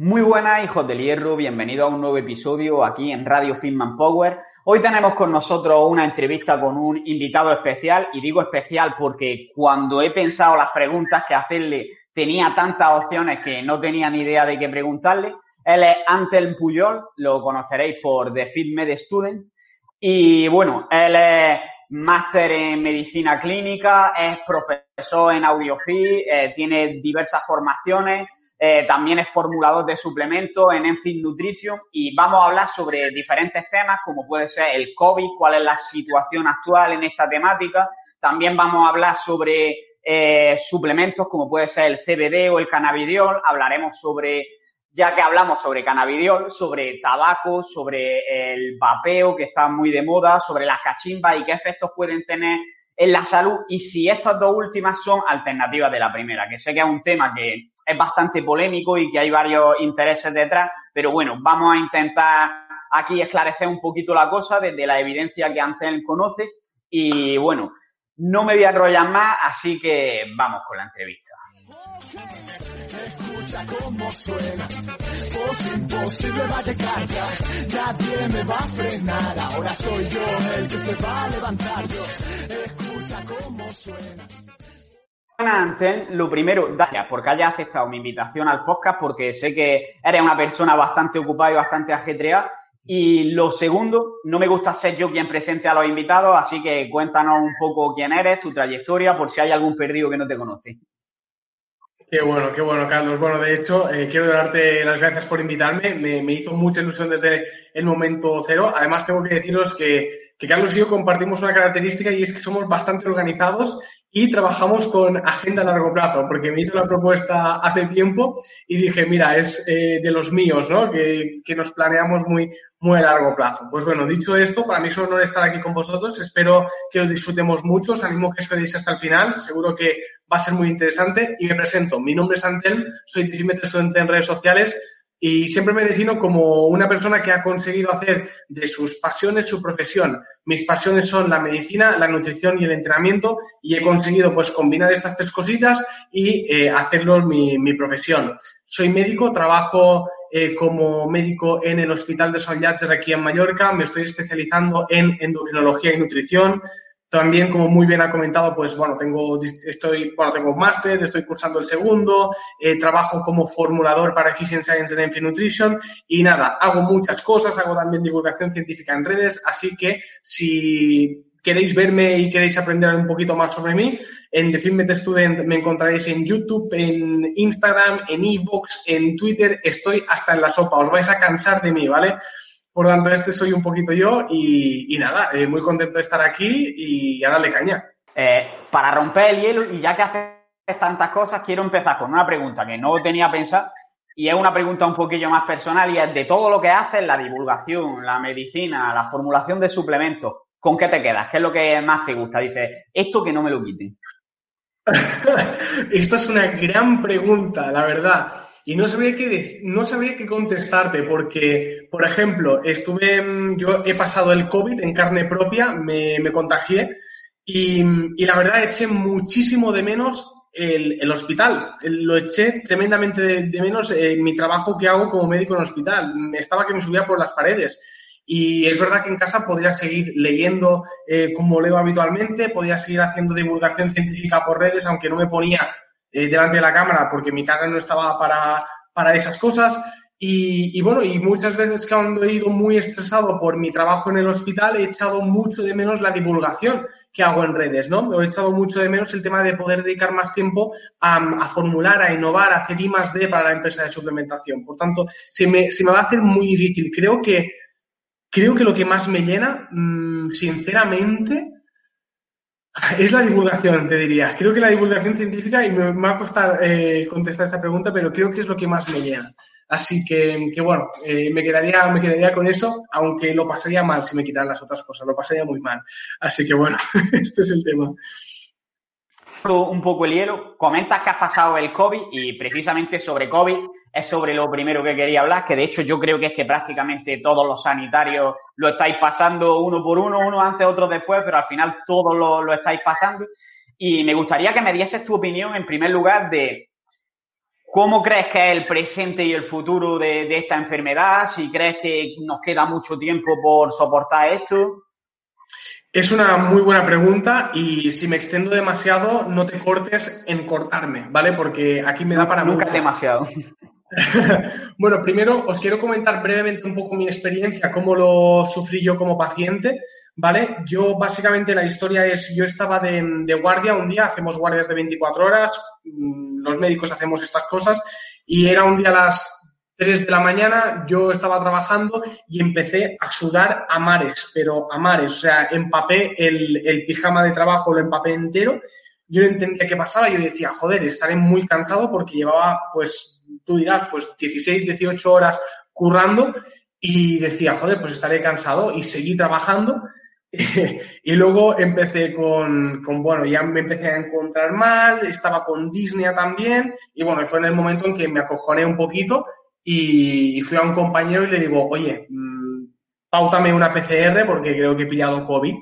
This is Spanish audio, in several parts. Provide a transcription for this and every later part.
Muy buenas, hijos del hierro, bienvenido a un nuevo episodio aquí en Radio Fitman Power. Hoy tenemos con nosotros una entrevista con un invitado especial y digo especial porque cuando he pensado las preguntas que hacerle tenía tantas opciones que no tenía ni idea de qué preguntarle. Él es Antel Puyol, lo conoceréis por The Fit Med Student y bueno, él es máster en medicina clínica, es profesor en audiofit, eh, tiene diversas formaciones eh, también es formulador de suplementos en Enfit Nutrition y vamos a hablar sobre diferentes temas como puede ser el COVID, cuál es la situación actual en esta temática. También vamos a hablar sobre eh, suplementos como puede ser el CBD o el cannabidiol. Hablaremos sobre, ya que hablamos sobre cannabidiol, sobre tabaco, sobre el vapeo que está muy de moda, sobre las cachimbas y qué efectos pueden tener en la salud y si estas dos últimas son alternativas de la primera, que sé que es un tema que es bastante polémico y que hay varios intereses detrás, pero bueno, vamos a intentar aquí esclarecer un poquito la cosa desde la evidencia que antes él conoce y bueno, no me voy a enrollar más, así que vamos con la entrevista. Escucha cómo suena, voz imposible nadie me va a frenar, ahora soy yo el que se va a levantar yo, escucha cómo suena. Antes, lo primero, gracias porque hayas aceptado mi invitación al podcast, porque sé que eres una persona bastante ocupada y bastante ajetreada. Y lo segundo, no me gusta ser yo quien presente a los invitados, así que cuéntanos un poco quién eres, tu trayectoria, por si hay algún perdido que no te conoce. Qué bueno, qué bueno, Carlos. Bueno, de hecho, eh, quiero darte las gracias por invitarme. Me, me, hizo mucha ilusión desde el momento cero. Además, tengo que deciros que, que Carlos y yo compartimos una característica y es que somos bastante organizados y trabajamos con agenda a largo plazo, porque me hizo la propuesta hace tiempo y dije, mira, es eh, de los míos, ¿no? Que, que, nos planeamos muy, muy a largo plazo. Pues bueno, dicho esto, para mí es un honor estar aquí con vosotros. Espero que os disfrutemos mucho. Os animo que os quedéis hasta el final. Seguro que va a ser muy interesante. Y me presento. Mi nombre es Antel, soy discípulo estudiante en redes sociales y siempre me defino como una persona que ha conseguido hacer de sus pasiones su profesión. Mis pasiones son la medicina, la nutrición y el entrenamiento y he conseguido pues combinar estas tres cositas y eh, hacerlo mi, mi, profesión. Soy médico, trabajo eh, como médico en el Hospital de San Yates aquí en Mallorca, me estoy especializando en endocrinología y nutrición, también, como muy bien ha comentado, pues bueno, tengo, estoy, bueno, tengo un máster, estoy cursando el segundo, eh, trabajo como formulador para Efficient Science and Nutrition y nada, hago muchas cosas, hago también divulgación científica en redes, así que si queréis verme y queréis aprender un poquito más sobre mí, en The Film Student me encontraréis en YouTube, en Instagram, en Evox, en Twitter, estoy hasta en la sopa, os vais a cansar de mí, ¿vale? Por lo tanto, este soy un poquito yo y, nada, eh, muy contento de estar aquí y a darle caña. Eh, para romper el hielo, y ya que haces tantas cosas, quiero empezar con una pregunta que no tenía pensado y es una pregunta un poquillo más personal y es de todo lo que haces, la divulgación, la medicina, la formulación de suplementos, ¿con qué te quedas? ¿Qué es lo que más te gusta? Dices, esto que no me lo quiten. Esta es una gran pregunta, la verdad. Y no sabría qué, no sabría qué contestarte porque, por ejemplo, estuve, yo he pasado el COVID en carne propia, me, me contagié y, y, la verdad eché muchísimo de menos el, el hospital. Lo eché tremendamente de, menos en mi trabajo que hago como médico en el hospital. Estaba que me subía por las paredes. Y es verdad que en casa podría seguir leyendo eh, como leo habitualmente, podría seguir haciendo divulgación científica por redes, aunque no me ponía eh, delante de la cámara porque mi cara no estaba para, para esas cosas. Y, bueno, y muchas veces cuando he ido muy estresado por mi trabajo en el hospital, he echado mucho de menos la divulgación que hago en redes, ¿no? He echado mucho de menos el tema de poder dedicar más tiempo a, formular, a innovar, a hacer I D para la empresa de suplementación. Por tanto, se me, se me va a hacer muy difícil. Creo que, creo que lo que más me llena, mmm, sinceramente, es la divulgación, te diría. Creo que la divulgación científica, y me, va a costar eh, contestar esta pregunta, pero creo que es lo que más me llena. Así que, que bueno, eh, me, quedaría, me quedaría con eso, aunque lo pasaría mal si me quitaran las otras cosas, lo pasaría muy mal. Así que bueno, este es el tema. Un poco el hielo. Comentas que has pasado el COVID y precisamente sobre COVID es sobre lo primero que quería hablar, que de hecho yo creo que es que prácticamente todos los sanitarios lo estáis pasando uno por uno, uno antes, otro después, pero al final todos lo, lo estáis pasando. Y me gustaría que me dieses tu opinión, en primer lugar, de ¿Cómo crees que es el presente y el futuro de, esta enfermedad? Si crees que nos queda mucho tiempo por soportar esto. Es una muy buena pregunta y si me extiendo demasiado, no te cortes en cortarme, ¿vale? Porque aquí me da para Nunca demasiado. bueno, primero os quiero comentar brevemente un poco mi experiencia, cómo lo sufrí yo como paciente, ¿vale? Yo básicamente la historia es, yo estaba de, guardia un día, hacemos guardias de 24 horas, mm, los médicos hacemos estas cosas y era un día a las 3 de la mañana, yo estaba trabajando y empecé a sudar a mares, pero a mares, o sea, empapé el, el pijama de trabajo, lo empapé entero yo no entendía qué pasaba, yo decía, joder, estaré muy cansado porque llevaba, pues, tú dirás, pues 16, 18 horas currando y decía, joder, pues estaré cansado y seguí trabajando. y luego empecé con, con, bueno, ya me empecé a encontrar mal, estaba con Disney también y bueno, fue en el momento en que me acojoné un poquito y fui a un compañero y le digo, oye, mmm, pautame una PCR porque creo que he pillado COVID.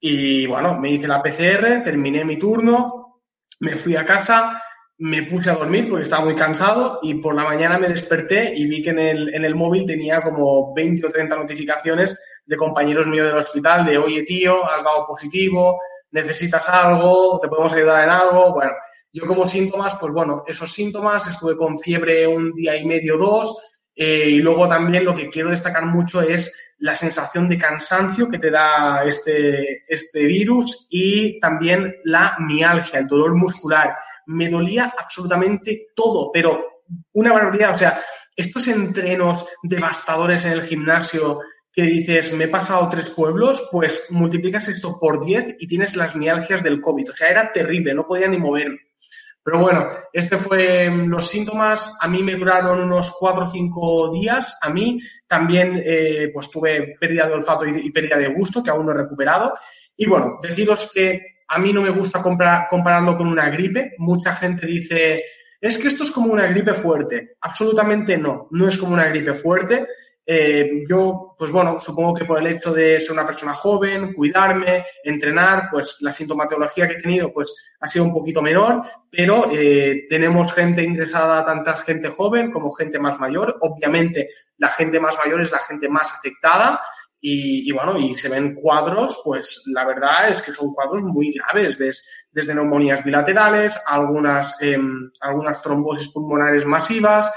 Y bueno, me hice la PCR, terminé mi turno, me fui a casa, me puse a dormir porque estaba muy cansado y por la mañana me desperté y vi que en el, en el móvil tenía como 20 o 30 notificaciones de compañeros míos del hospital de, oye tío, has dado positivo, necesitas algo, te podemos ayudar en algo. Bueno, yo como síntomas, pues bueno, esos síntomas, estuve con fiebre un día y medio, dos, eh, y luego también lo que quiero destacar mucho es la sensación de cansancio que te da este, este virus y también la mialgia, el dolor muscular. Me dolía absolutamente todo, pero una barbaridad. O sea, estos entrenos devastadores en el gimnasio que dices, me he pasado tres pueblos, pues multiplicas esto por diez y tienes las mialgias del COVID. O sea, era terrible, no podía ni moverme. Pero bueno, este fue mm, los síntomas. A mí me duraron unos cuatro o cinco días. A mí también eh, pues tuve pérdida de olfato y, pérdida de gusto, que aún no he recuperado. Y bueno, deciros que a mí no me gusta compararlo con una gripe. Mucha gente dice, es que esto es como una gripe fuerte. Absolutamente no, no es como una gripe fuerte. Eh, yo, pues bueno, supongo que por el hecho de ser una persona joven, cuidarme, entrenar, pues la sintomatología que he tenido, pues ha sido un poquito menor, pero eh, tenemos gente ingresada, tanta gente joven como gente más mayor. Obviamente, la gente más mayor es la gente más afectada. Y, bueno, y se ven cuadros, pues la verdad es que son cuadros muy graves. Ves desde neumonías bilaterales, algunas, em, algunas trombosis pulmonares masivas,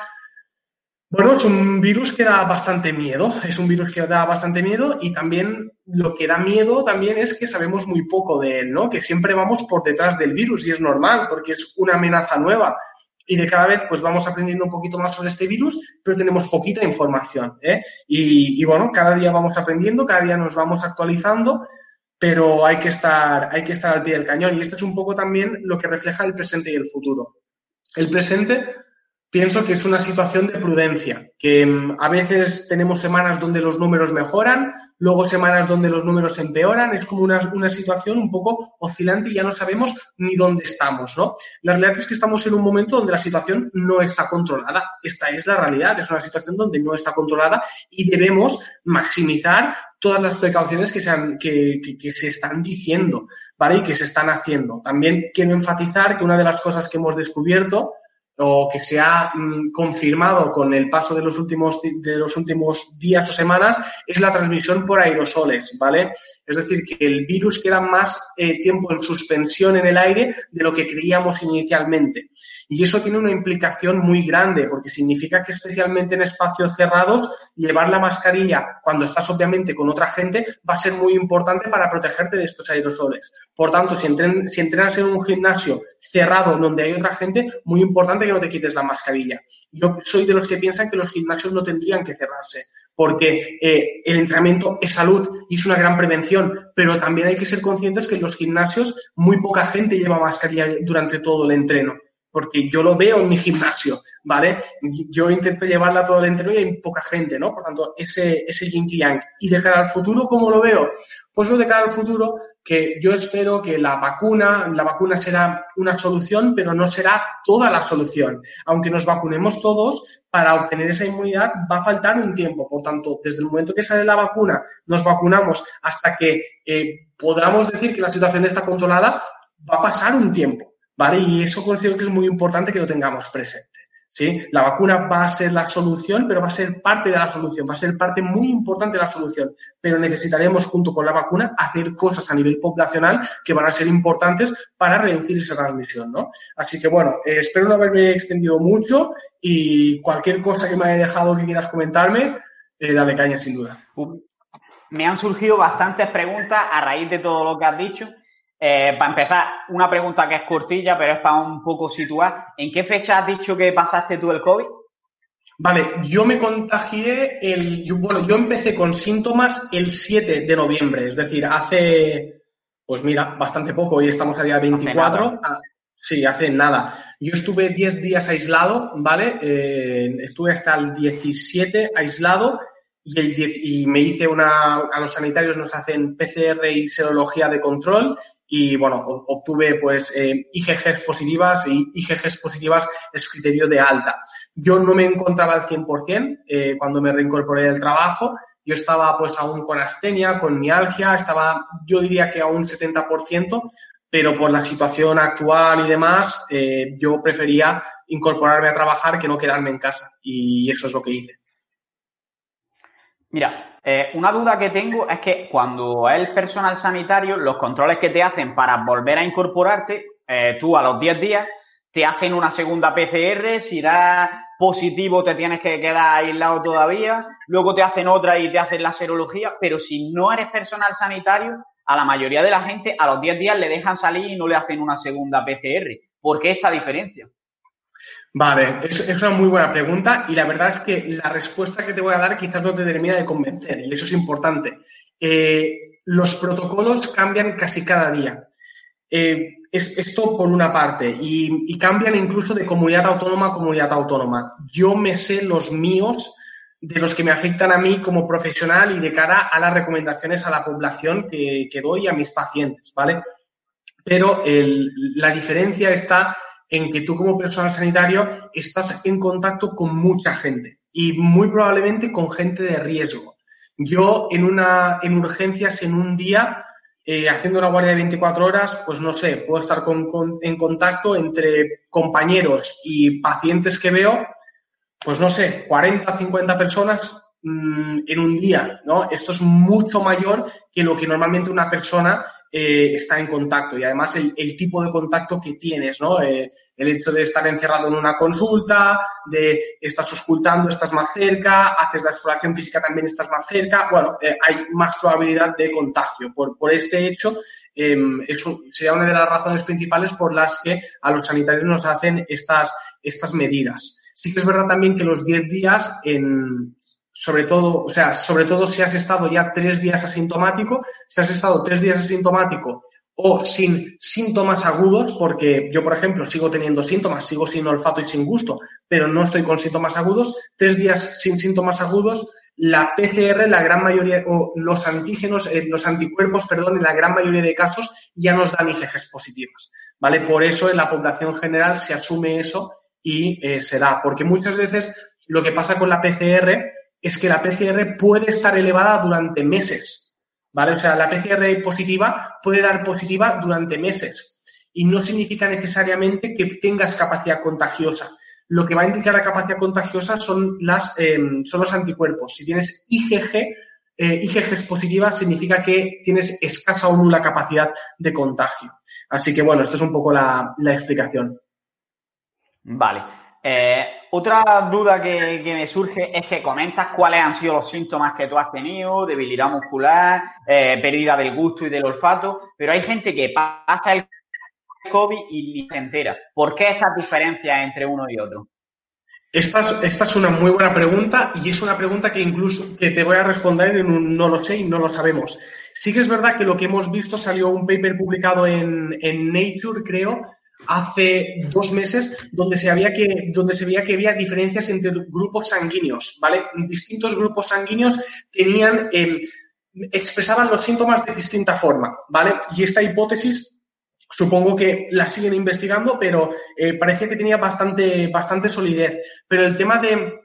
bueno, es un virus que da bastante miedo, es un virus que da bastante miedo y también lo que da miedo también es que sabemos muy poco de él, ¿no? Que siempre vamos por detrás del virus y es normal porque es una amenaza nueva y de cada vez pues vamos aprendiendo un poquito más sobre este virus, pero tenemos poquita información, ¿eh? Y, y bueno, cada día vamos aprendiendo, cada día nos vamos actualizando, pero hay que estar, hay que estar al pie del cañón y esto es un poco también lo que refleja el presente y el futuro. El presente pienso que es una situación de prudencia, que mm, a veces tenemos semanas donde los números mejoran, luego semanas donde los números empeoran, es como una, una, situación un poco oscilante y ya no sabemos ni dónde estamos, ¿no? La realidad es que estamos en un momento donde la situación no está controlada, esta es la realidad, es una situación donde no está controlada y debemos maximizar todas las precauciones que se, que, que, que se están diciendo, ¿vale? Y que se están haciendo. También quiero enfatizar que una de las cosas que hemos descubierto o que se ha mm, confirmado con el paso de los últimos de los últimos días o semanas es la transmisión por aerosoles, ¿vale? Es decir, que el virus queda más eh, tiempo en suspensión en el aire de lo que creíamos inicialmente. Y eso tiene una implicación muy grande, porque significa que especialmente en espacios cerrados, llevar la mascarilla cuando estás obviamente con otra gente va a ser muy importante para protegerte de estos aerosoles. Por tanto, si, si entrenas en un gimnasio cerrado donde hay otra gente, muy importante que no te quites la mascarilla. Yo soy de los que piensan que los gimnasios no tendrían que cerrarse porque eh, el entrenamiento es salud y es una gran prevención, pero también hay que ser conscientes que en los gimnasios muy poca gente lleva mascarilla durante todo el entreno, porque yo lo veo en mi gimnasio, ¿vale? Yo intento llevarla todo el entreno y hay poca gente, ¿no? Por tanto, ese, ese yin yang. Y de cara al futuro, ¿cómo lo veo? Pues de cara al futuro, que yo espero que la vacuna, la vacuna será una solución, pero no será toda la solución. Aunque nos vacunemos todos, para obtener esa inmunidad va a faltar un tiempo. Por tanto, desde el momento que sale la vacuna, nos vacunamos hasta que eh, podamos decir que la situación está controlada, va a pasar un tiempo, ¿vale? Y eso considero que es muy importante que lo tengamos presente. ¿Sí? La vacuna va a ser la solución, pero va a ser parte de la solución, va a ser parte muy importante de la solución. Pero necesitaremos, junto con la vacuna, hacer cosas a nivel poblacional que van a ser importantes para reducir esa transmisión, ¿no? Así que, bueno, eh, espero no haberme extendido mucho y cualquier cosa que me haya dejado que quieras comentarme, eh, dale caña, sin duda. Me han surgido bastantes preguntas a raíz de todo lo que has dicho. Eh, para empezar, una pregunta que es cortilla, pero es para un poco situar. ¿En qué fecha has dicho que pasaste tú el COVID? Vale, yo me contagié el. bueno, yo empecé con síntomas el 7 de noviembre, es decir, hace. Pues mira, bastante poco, hoy estamos a día 24. Ah, sí, hace nada. Yo estuve 10 días aislado, ¿vale? Eh, estuve hasta el 17 aislado y, me hice una. A los sanitarios nos hacen PCR y serología de control y bueno, obtuve pues eh, IgGs positivas y IgGs positivas es criterio de alta. Yo no me encontraba al 100% eh, cuando me reincorporé al trabajo. Yo estaba pues aún con astenia, con mialgia, estaba yo diría que a un 70%, pero por la situación actual y demás, eh, yo prefería incorporarme a trabajar que no quedarme en casa y eso es lo que hice. Mira, eh, una duda que tengo es que cuando es el personal sanitario, los controles que te hacen para volver a incorporarte, eh, tú a los 10 días te hacen una segunda PCR, si da positivo te tienes que quedar aislado todavía, luego te hacen otra y te hacen la serología, pero si no eres personal sanitario, a la mayoría de la gente a los 10 días le dejan salir y no le hacen una segunda PCR. ¿Por qué esta diferencia? Vale, es, es, una muy buena pregunta y la verdad es que la respuesta que te voy a dar quizás no te termina de convencer y eso es importante. Eh, los protocolos cambian casi cada día. Eh, esto por una parte y, cambian incluso de comunidad autónoma a comunidad autónoma. Yo me sé los míos de los que me afectan a mí como profesional y de cara a las recomendaciones a la población que, que doy a mis pacientes, ¿vale? Pero el, la diferencia está en que tú como personal sanitario estás en contacto con mucha gente y muy probablemente con gente de riesgo. Yo en una en urgencias en un día eh, haciendo una guardia de 24 horas, pues no sé, puedo estar en contacto entre compañeros y pacientes que veo, pues no sé, 40, 50 personas mmm, en un día, ¿no? Esto es mucho mayor que lo que normalmente una persona eh, está en contacto y además el, el, tipo de contacto que tienes, ¿no? Eh, el hecho de estar encerrado en una consulta, de estás ocultando, estás más cerca, haces la exploración física, también estás más cerca. Bueno, eh, hay más probabilidad de contagio. Por, por este hecho, eh, eso sería una de las razones principales por las que a los sanitarios nos hacen estas, estas medidas. Sí que es verdad también que los 10 días en, sobre todo, o sea, sobre todo si has estado ya tres días asintomático, si has estado tres días asintomático o sin síntomas agudos, porque yo, por ejemplo, sigo teniendo síntomas, sigo sin olfato y sin gusto, pero no estoy con síntomas agudos, tres días sin síntomas agudos, la PCR, la gran mayoría, o los antígenos, eh, los anticuerpos, perdón, en la gran mayoría de casos ya nos dan IgGs positivas, ¿vale? Por eso en la población general se asume eso y eh, se da, porque muchas veces lo que pasa con la PCR es que la PCR puede estar elevada durante meses, ¿vale? O sea, la PCR positiva puede dar positiva durante meses y no significa necesariamente que tengas capacidad contagiosa. Lo que va a indicar la capacidad contagiosa son, las, eh, son los anticuerpos. Si tienes IgG, eh, IgG positiva significa que tienes escasa o nula capacidad de contagio. Así que bueno, esto es un poco la explicación. Vale. Eh, otra duda que, me surge es que comentas cuáles han sido los síntomas que tú has tenido, debilidad muscular, eh, pérdida del gusto y del olfato, pero hay gente que pasa el COVID y ni se entera. ¿Por qué estas diferencias entre uno y otro? Esta, esta, es una muy buena pregunta y es una pregunta que incluso que te voy a responder en un no lo sé y no lo sabemos. Sí que es verdad que lo que hemos visto salió un paper publicado en, en Nature, creo, hace dos meses donde se, había que, donde se veía que había diferencias entre grupos sanguíneos, ¿vale? Distintos grupos sanguíneos tenían, eh, expresaban los síntomas de distinta forma, ¿vale? Y esta hipótesis supongo que la siguen investigando, pero eh, parecía que tenía bastante, bastante solidez. Pero el tema de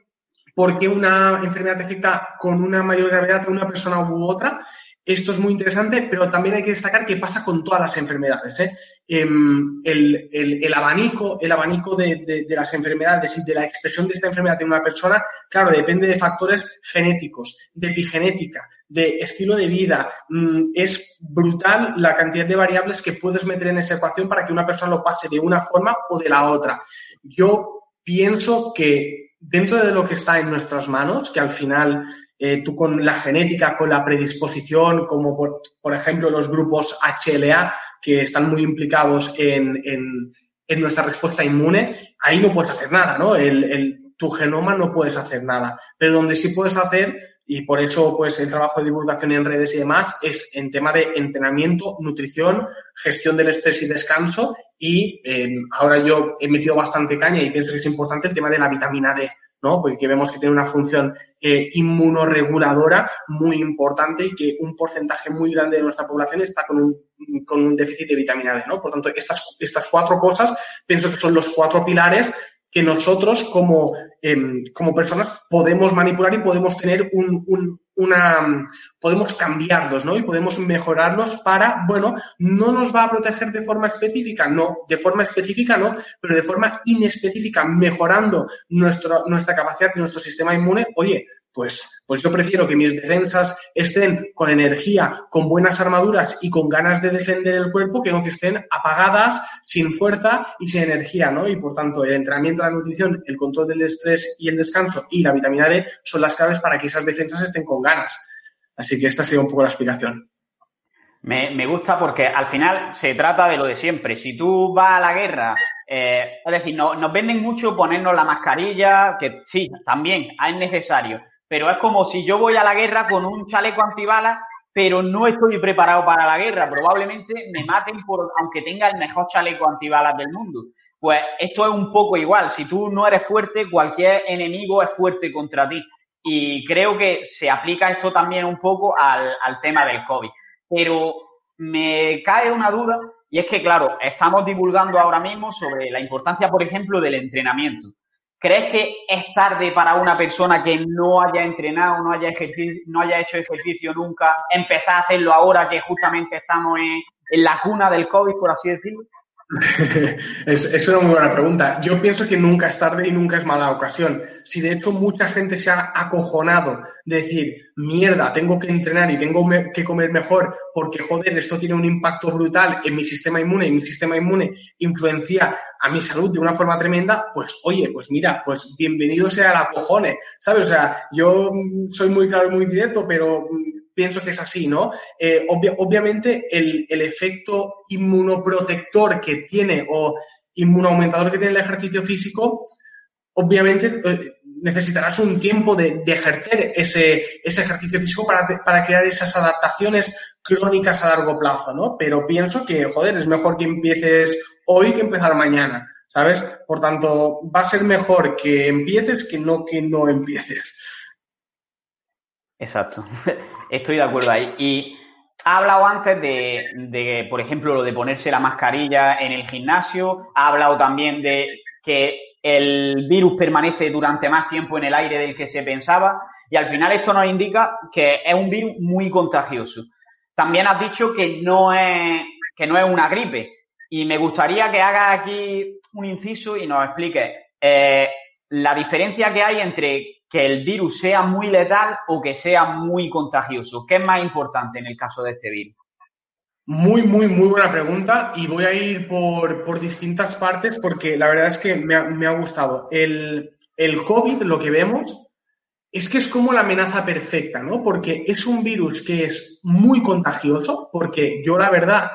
por qué una enfermedad afecta con una mayor gravedad a una persona u otra, esto es muy interesante, pero también hay que destacar que pasa con todas las enfermedades. ¿eh? Em, el, abanico, el abanico de, las enfermedades y de la expresión de esta enfermedad en una persona, claro, depende de factores genéticos, de epigenética, de estilo de vida. Mm, es brutal la cantidad de variables que puedes meter en esa ecuación para que una persona lo pase de una forma o de la otra. Yo pienso que dentro de lo que está en nuestras manos, que al final eh, tú con la genética, con la predisposición, como por, ejemplo los grupos HLA, que están muy implicados en, en, nuestra respuesta inmune, ahí no puedes hacer nada, ¿no? El, tu genoma no puedes hacer nada. Pero donde sí puedes hacer, y por eso pues el trabajo de divulgación en redes y demás, es en tema de entrenamiento, nutrición, gestión del estrés y descanso, y eh, ahora yo he metido bastante caña y pienso que es importante el tema de la vitamina D. ¿no? Porque vemos que tiene una función eh, inmunoreguladora muy importante y que un porcentaje muy grande de nuestra población está con un, con un déficit de vitamina D, ¿no? Por tanto, estas, estas cuatro cosas pienso que son los cuatro pilares que nosotros como, em, como personas podemos manipular y podemos tener un, una, podemos cambiarlos, ¿no? Y podemos mejorarlos para, bueno, no nos va a proteger de forma específica, no, de forma específica no, pero de forma inespecífica, mejorando nuestra, nuestra capacidad de nuestro sistema inmune, oye, pues, pues yo prefiero que mis defensas estén con energía, con buenas armaduras y con ganas de defender el cuerpo, que no que estén apagadas, sin fuerza y sin energía, ¿no? Y por tanto, el entrenamiento, la nutrición, el control del estrés y el descanso y la vitamina D son las claves para que esas defensas estén con ganas. Así que esta sería un poco la explicación. Me, gusta porque al final se trata de lo de siempre. Si tú vas a la guerra, eh, es decir, nos venden mucho ponernos la mascarilla, que sí, también es necesario pero es como si yo voy a la guerra con un chaleco antibalas, pero no estoy preparado para la guerra. Probablemente me maten por, aunque tenga el mejor chaleco antibalas del mundo. Pues esto es un poco igual. Si tú no eres fuerte, cualquier enemigo es fuerte contra ti. Y creo que se aplica esto también un poco al, al tema del COVID. Pero me cae una duda y es que, claro, estamos divulgando ahora mismo sobre la importancia, por ejemplo, del entrenamiento. ¿Crees que es tarde para una persona que no haya entrenado, no haya, no haya hecho ejercicio nunca, empezar a hacerlo ahora que justamente estamos en, en la cuna del COVID, por así decirlo? es, una muy buena pregunta. Yo pienso que nunca es tarde y nunca es mala ocasión. Si de hecho mucha gente se ha acojonado de decir, mierda, tengo que entrenar y tengo que comer mejor porque, joder, esto tiene un impacto brutal en mi sistema inmune y mi sistema inmune influencia a mi salud de una forma tremenda, pues oye, pues mira, pues bienvenido sea la cojone, ¿sabes? O sea, yo soy muy claro y muy directo, pero pienso que es así, ¿no? Eh, obviamente el, el, efecto inmunoprotector que tiene o inmunoaumentador que tiene el ejercicio físico, obviamente eh, necesitarás un tiempo de, de ejercer ese, ese, ejercicio físico para, para, crear esas adaptaciones crónicas a largo plazo, ¿no? Pero pienso que, joder, es mejor que empieces hoy que empezar mañana, ¿sabes? Por tanto, va a ser mejor que empieces que no que no empieces. Exacto. Estoy de acuerdo ahí. Y ha hablado antes de, por ejemplo, lo de ponerse la mascarilla en el gimnasio. Ha hablado también de que el virus permanece durante más tiempo en el aire del que se pensaba. Y al final esto nos indica que es un virus muy contagioso. También has dicho que no es, que no es una gripe. Y me gustaría que hagas aquí un inciso y nos expliques eh, la diferencia que hay entre que el virus sea muy letal o que sea muy contagioso? ¿Qué es más importante en el caso de este virus? Muy, muy, muy buena pregunta y voy a ir por, distintas partes porque la verdad es que me ha, gustado. El, el COVID, lo que vemos, es que es como la amenaza perfecta, ¿no? Porque es un virus que es muy contagioso, porque yo la verdad,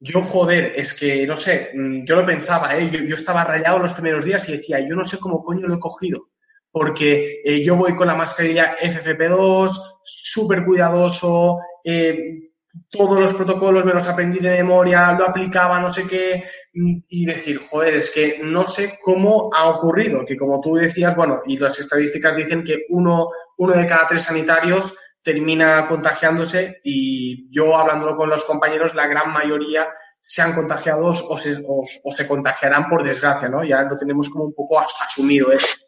yo joder, es que no sé, mm, yo lo pensaba, ¿eh? yo, yo, estaba rayado los primeros días y decía, yo no sé cómo coño lo he cogido porque eh, yo voy con la mascarilla FFP2, súper cuidadoso, eh, todos los protocolos me los aprendí de memoria, lo aplicaba, no sé qué, y decir, joder, es que no sé cómo ha ocurrido, que como tú decías, bueno, y las estadísticas dicen que uno, uno de cada tres sanitarios termina contagiándose y yo hablándolo con los compañeros, la gran mayoría se han contagiado o se, o se contagiarán por desgracia, ¿no? Ya lo tenemos como un poco asumido eso.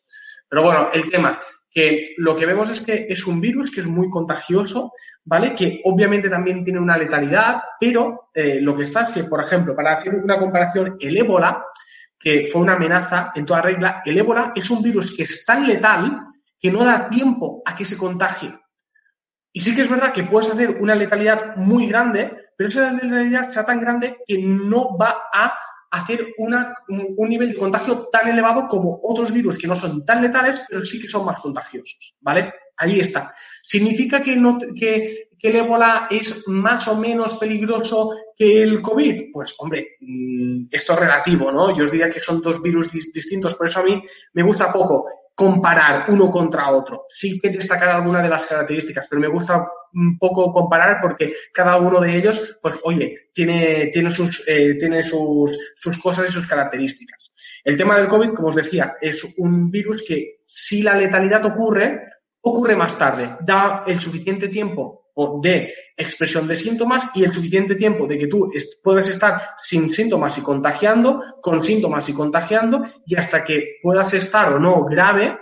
Pero bueno, el tema, que lo que vemos es que es un virus que es muy contagioso, ¿vale? Que obviamente también tiene una letalidad, pero eh, lo que está es que, por ejemplo, para hacer una comparación, el ébola, que fue una amenaza en toda regla, el ébola es un virus que es tan letal que no da tiempo a que se contagie. Y sí que es verdad que puedes hacer una letalidad muy grande, pero esa letalidad sea tan grande que no va a hacer un nivel de contagio tan elevado como otros virus que no son tan letales, pero sí que son más contagiosos, ¿vale? Ahí está. ¿Significa que, no, que, que el ébola es más o menos peligroso que el COVID? Pues, hombre, mm, esto es relativo, ¿no? Yo os diría que son dos virus distintos, por eso a mí me gusta poco comparar uno contra otro. Sí que destacar alguna de las características, pero me gusta un poco comparar porque cada uno de ellos, pues oye, tiene, tiene, sus, eh, tiene sus, sus cosas y sus características. El tema del COVID, como os decía, es un virus que si la letalidad ocurre, ocurre más tarde. Da el suficiente tiempo de expresión de síntomas y el suficiente tiempo de que tú puedas estar sin síntomas y contagiando, con síntomas y contagiando, y hasta que puedas estar o no grave,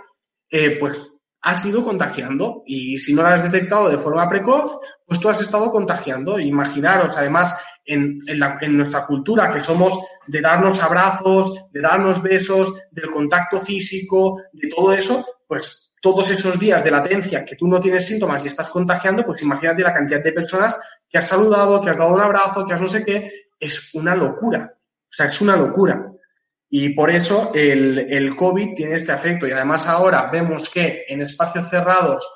eh, pues has ido contagiando. Y si no lo has detectado de forma precoz, pues tú has estado contagiando. Imaginaros, además, en, en nuestra cultura, que somos de darnos abrazos, de darnos besos, del contacto físico, de todo eso, pues todos esos días de latencia que tú no tienes síntomas y estás contagiando, pues imagínate la cantidad de personas que has saludado, que has dado un abrazo, que has no sé qué, es una locura. O sea, es una locura. Y por eso el, COVID tiene este efecto. Y además ahora vemos que en espacios cerrados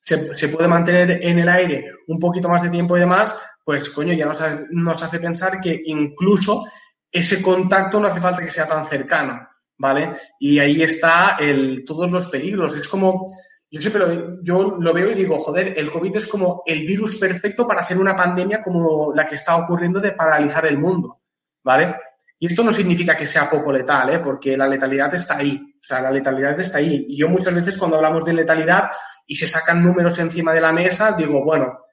se, puede mantener en el aire un poquito más de tiempo y demás, pues coño, ya nos hace pensar que incluso ese contacto no hace falta que sea tan cercano. ¿Vale? Y ahí está el, todos los peligros. Es como, yo sé, pero yo lo veo y digo, joder, el COVID es como el virus perfecto para hacer una pandemia como la que está ocurriendo de paralizar el mundo, ¿vale? Y esto no significa que sea poco letal, ¿eh? Porque la letalidad está ahí. O sea, la letalidad está ahí. Y yo muchas veces cuando hablamos de letalidad y se sacan números encima de la mesa, digo, bueno,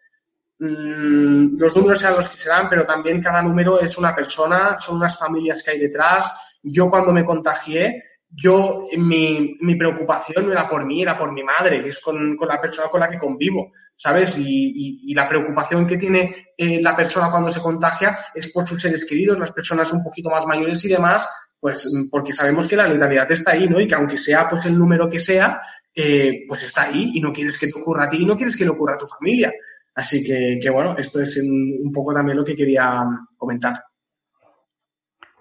mmm, los números sean los que serán, pero también cada número es una persona, son unas familias que hay detrás, yo cuando me contagié, yo, mi, mi preocupación no era por mí, era por mi madre, que es con, con la persona con la que convivo, ¿sabes? Y, y, la preocupación que tiene eh, la persona cuando se contagia es por sus seres queridos, las personas un poquito más mayores y demás, pues porque sabemos que la letalidad está ahí, ¿no? Y que aunque sea pues el número que sea, eh, pues está ahí y no quieres que te ocurra a ti y no quieres que le ocurra a tu familia. Así que, que bueno, esto es un poco también lo que quería comentar.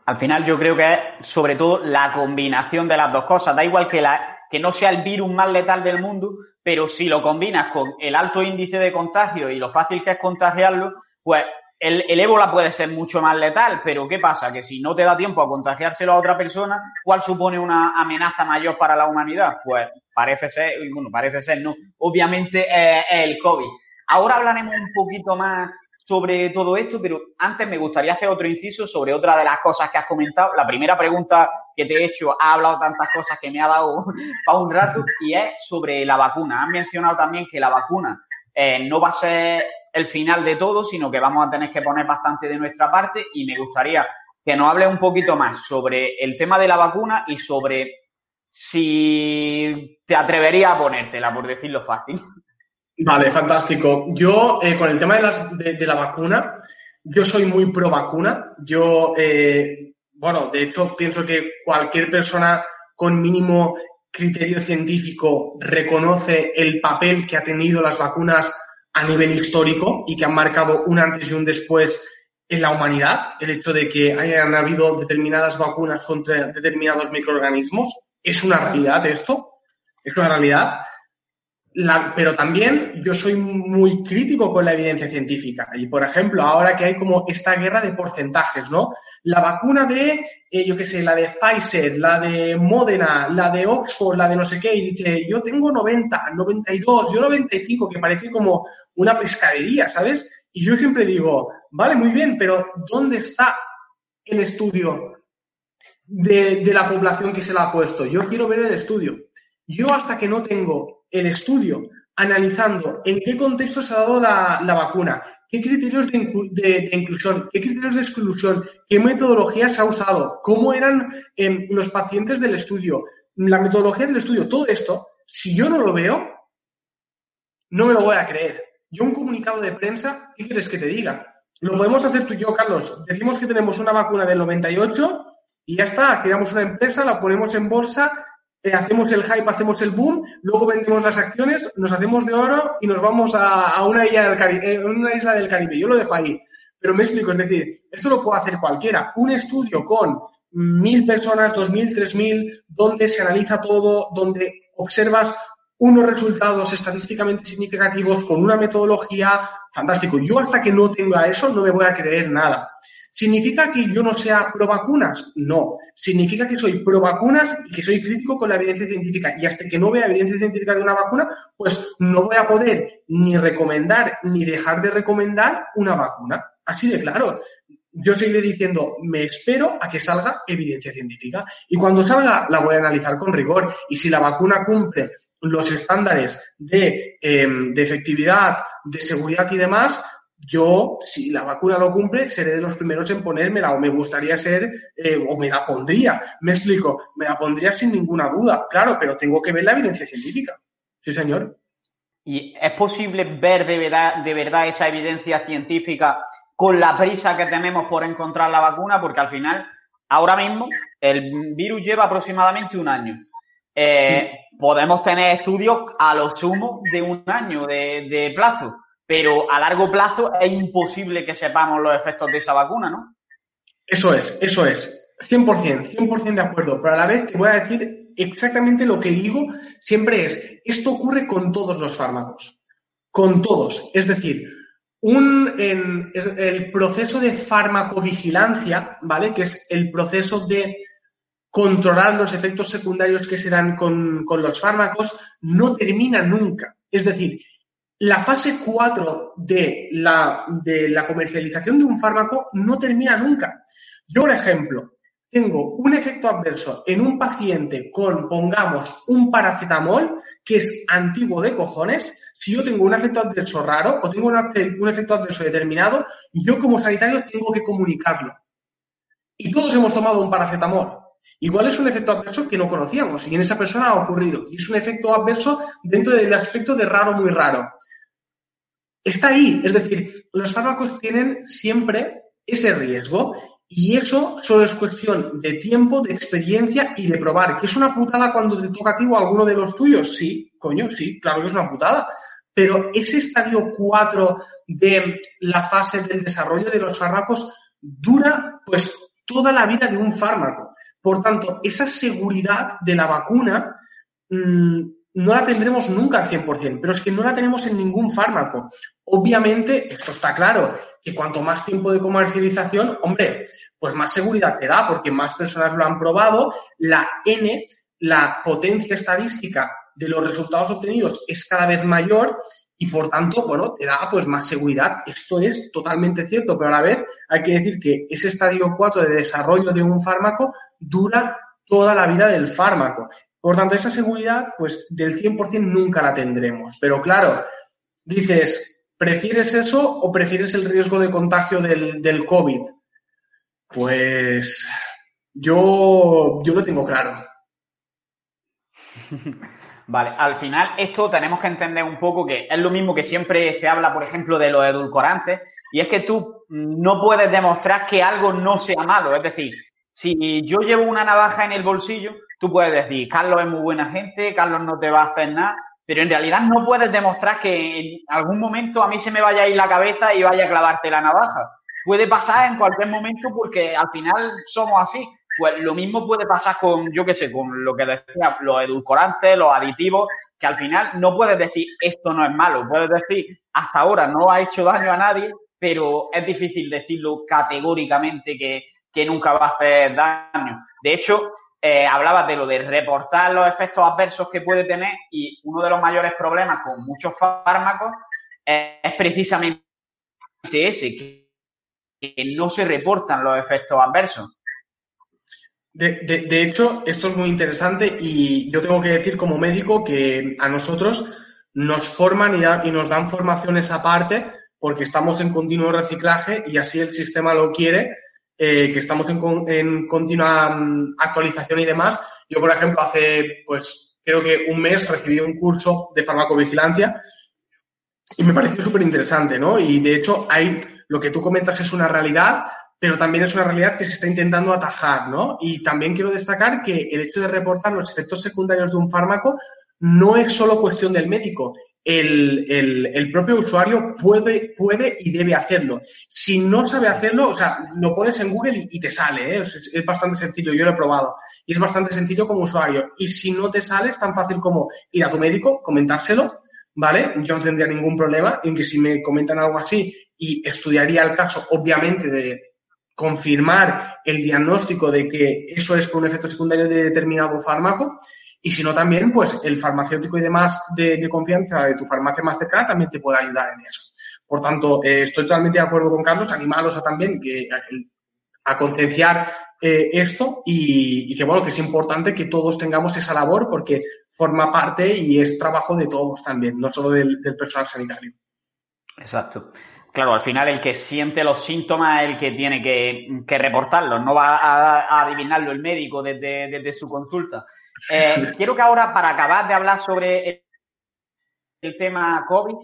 Al final yo creo que es sobre todo la combinación de las dos cosas. Da igual que, la, que no sea el virus más letal del mundo, pero si lo combinas con el alto índice de contagio y lo fácil que es contagiarlo, pues el, el, ébola puede ser mucho más letal, pero ¿qué pasa? Que si no te da tiempo a contagiárselo a otra persona, ¿cuál supone una amenaza mayor para la humanidad? Pues parece ser, bueno, parece ser, no. Obviamente es el COVID. Ahora hablaremos un poquito más sobre todo esto, pero antes me gustaría hacer otro inciso sobre otra de las cosas que has comentado. La primera pregunta que te he hecho ha hablado tantas cosas que me ha dado para un rato y es sobre la vacuna. Has mencionado también que la vacuna eh, no va a ser el final de todo, sino que vamos a tener que poner bastante de nuestra parte y me gustaría que nos hables un poquito más sobre el tema de la vacuna y sobre si te atreverías a ponértela, por decirlo fácil. Vale, fantástico. Yo, eh, con el tema de, las, de, la vacuna, yo soy muy pro vacuna. Yo, eh, bueno, de hecho, pienso que cualquier persona con mínimo criterio científico reconoce el papel que ha tenido las vacunas a nivel histórico y que han marcado un antes y un después en la humanidad. El hecho de que hayan habido determinadas vacunas contra determinados microorganismos es una realidad esto. Es una realidad. Pero también yo soy muy crítico con la evidencia científica. Y, por ejemplo, ahora que hay como esta guerra de porcentajes, ¿no? La vacuna de, eh, yo qué sé, la de Pfizer, la de Modena, la de Oxford, la de no sé qué, y dice, yo tengo 90, 92, yo 95, que parece como una pescadería, ¿sabes? Y yo siempre digo, vale, muy bien, pero ¿dónde está el estudio de, de la población que se la ha puesto? Yo quiero ver el estudio. Yo hasta que no tengo el estudio analizando en qué contexto se ha dado la, la vacuna, qué criterios de, de, inclusión, qué criterios de exclusión, qué metodología se ha usado, cómo eran eh, los pacientes del estudio, la metodología del estudio, todo esto, si yo no lo veo, no me lo voy a creer. Yo un comunicado de prensa, ¿qué quieres que te diga? Lo podemos hacer tú y yo, Carlos. Decimos que tenemos una vacuna del 98 y ya está, creamos una empresa, la ponemos en bolsa, eh, hacemos el hype, hacemos el boom, luego vendemos las acciones, nos hacemos de oro y nos vamos a, una, isla del Caribe, eh, una isla del Caribe. Yo lo dejo ahí. Pero me explico, es decir, esto lo puede hacer cualquiera. Un estudio con mil personas, dos mil, tres mil, donde se analiza todo, donde observas unos resultados estadísticamente significativos con una metodología fantástico. Yo hasta que no tenga eso no me voy a creer nada. ¿Significa que yo no sea pro vacunas? No. Significa que soy pro vacunas y que soy crítico con la evidencia científica. Y hasta que no vea evidencia científica de una vacuna, pues no voy a poder ni recomendar ni dejar de recomendar una vacuna. Así de claro. Yo seguiré diciendo, me espero a que salga evidencia científica. Y cuando salga, la voy a analizar con rigor. Y si la vacuna cumple los estándares de, em, de efectividad, de seguridad y demás, yo, si la vacuna lo cumple, seré de los primeros en ponérmela o me gustaría ser, eh, o me la pondría. Me explico, me la pondría sin ninguna duda, claro, pero tengo que ver la evidencia científica. Sí, señor. ¿Y es posible ver de verdad, de verdad esa evidencia científica con la prisa que tenemos por encontrar la vacuna? Porque al final, ahora mismo, el virus lleva aproximadamente un año. Eh, podemos tener estudios a lo sumo de un año de, plazo, pero a largo plazo es imposible que sepamos los efectos de esa vacuna, ¿no? Eso es, eso es. 100%, 100% de acuerdo, pero a la vez te voy a decir exactamente lo que digo siempre es, esto ocurre con todos los fármacos, con todos. Es decir, un, el proceso de farmacovigilancia, ¿vale? Que es el proceso de controlar los efectos secundarios que se dan con, los fármacos no termina nunca. Es decir, la fase 4 de la, de la comercialización de un fármaco no termina nunca. Yo, por ejemplo, tengo un efecto adverso en un paciente con, pongamos, un paracetamol que es antiguo de cojones, si yo tengo un efecto adverso raro o tengo un efecto adverso determinado, yo como sanitario tengo que comunicarlo. Y todos hemos tomado un paracetamol. Igual es un efecto adverso que no conocíamos y en esa persona ha ocurrido. Y es un efecto adverso dentro del aspecto de raro muy raro. Está ahí, es decir, los fármacos tienen siempre ese riesgo y eso solo es cuestión de tiempo, de experiencia y de probar. ¿Que es una putada cuando te toca a ti o a alguno de los tuyos? Sí, coño, sí, claro que es una putada. Pero ese estadio 4 de la fase del desarrollo de los fármacos dura pues toda la vida de un fármaco. Por tanto, esa seguridad de la vacuna mm, no la tendremos nunca al 100%, pero es que no la tenemos en ningún fármaco. Obviamente, esto está claro, que cuanto más tiempo de comercialización, hombre, pues más seguridad te da, porque más personas lo han probado, la N, la potencia estadística de los resultados obtenidos es cada vez mayor y por tanto, bueno, te da pues más seguridad. Esto es totalmente cierto, pero a la vez hay que decir que ese estadio 4 de desarrollo de un fármaco dura toda la vida del fármaco. Por tanto, esa seguridad, pues del 100% nunca la tendremos. Pero claro, dices, ¿prefieres eso o prefieres el riesgo de contagio del, del COVID? Pues yo, yo lo tengo claro. Vale, al final esto tenemos que entender un poco que es lo mismo que siempre se habla, por ejemplo, de los edulcorantes, y es que tú no puedes demostrar que algo no sea malo. Es decir, si yo llevo una navaja en el bolsillo, tú puedes decir, Carlos es muy buena gente, Carlos no te va a hacer nada, pero en realidad no puedes demostrar que en algún momento a mí se me vaya a ir la cabeza y vaya a clavarte la navaja. Puede pasar en cualquier momento porque al final somos así. Pues lo mismo puede pasar con, yo qué sé, con lo que decía, los edulcorantes, los aditivos, que al final no puedes decir esto no es malo, puedes decir hasta ahora no ha hecho daño a nadie, pero es difícil decirlo categóricamente que, nunca va a hacer daño. De hecho, eh, hablabas de lo de reportar los efectos adversos que puede tener y uno de los mayores problemas con muchos fármacos es, precisamente ese, que no se reportan los efectos adversos. De, hecho, esto es muy interesante y yo tengo que decir como médico que a nosotros nos forman y, nos dan formaciones aparte porque estamos en continuo reciclaje y así el sistema lo quiere, eh, que estamos en, en, continua mm, actualización y demás. Yo, por ejemplo, hace pues creo que un mes, recibí un curso de farmacovigilancia y me pareció súper interesante, ¿no? Y de hecho, hay, lo que tú comentas es una realidad, pero también es una realidad que se está intentando atajar, ¿no? Y también quiero destacar que el hecho de reportar los efectos secundarios de un fármaco no es solo cuestión del médico. El, propio usuario puede, puede y debe hacerlo. Si no sabe hacerlo, o sea, lo pones en Google y, te sale, ¿eh? es, bastante sencillo, yo lo he probado. Y es bastante sencillo como usuario. Y si no te sale, es tan fácil como ir a tu médico, comentárselo, ¿vale? Yo no tendría ningún problema en que si me comentan algo así y estudiaría el caso, obviamente, de confirmar el diagnóstico de que eso es un efecto secundario de determinado fármaco y si no también, pues el farmacéutico y demás de, confianza de tu farmacia más cercana también te puede ayudar en eso. Por tanto, eh, estoy totalmente de acuerdo con Carlos, animalos a también que, a, concienciar eh, esto y, que bueno, que es importante que todos tengamos esa labor porque forma parte y es trabajo de todos también, no solo del, personal sanitario. Exacto. Claro, al final el que siente los síntomas es el que tiene que, reportarlos, no va a, adivinarlo el médico desde, su consulta. Eh, quiero que ahora, para acabar de hablar sobre el, tema COVID,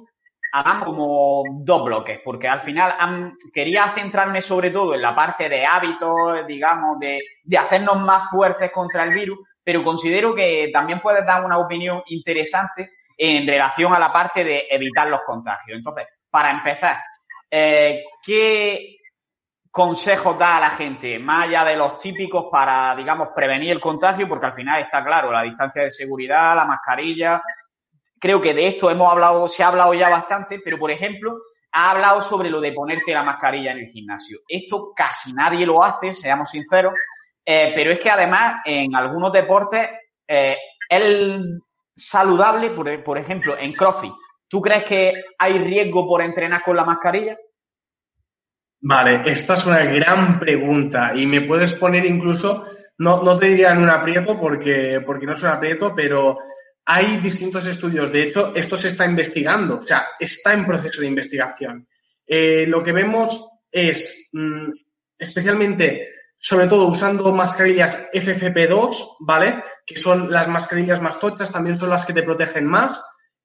hagamos como dos bloques, porque al final quería centrarme sobre todo en la parte de hábitos, digamos, de, de hacernos más fuertes contra el virus, pero considero que también puedes dar una opinión interesante en relación a la parte de evitar los contagios. Entonces, para empezar, eh, ¿qué consejos da a la gente, más allá de los típicos para, digamos, prevenir el contagio? Porque al final está claro, la distancia de seguridad, la mascarilla. Creo que de esto hemos hablado, se ha hablado ya bastante, pero por ejemplo, ha hablado sobre lo de ponerte la mascarilla en el gimnasio. Esto casi nadie lo hace, seamos sinceros, eh, pero es que además en algunos deportes eh, es saludable, por, por, ejemplo, en CrossFit. ¿Tú crees que hay riesgo por entrenar con la mascarilla? Vale, esta es una gran pregunta y me puedes poner incluso, no, no te diría en un aprieto porque, porque no es un aprieto, pero hay distintos estudios. De hecho, esto se está investigando, o sea, está en proceso de investigación. Eh, lo que vemos es, mm, especialmente sobre todo usando mascarillas FFP2, ¿vale? Que son las mascarillas más tochas, también son las que te protegen más.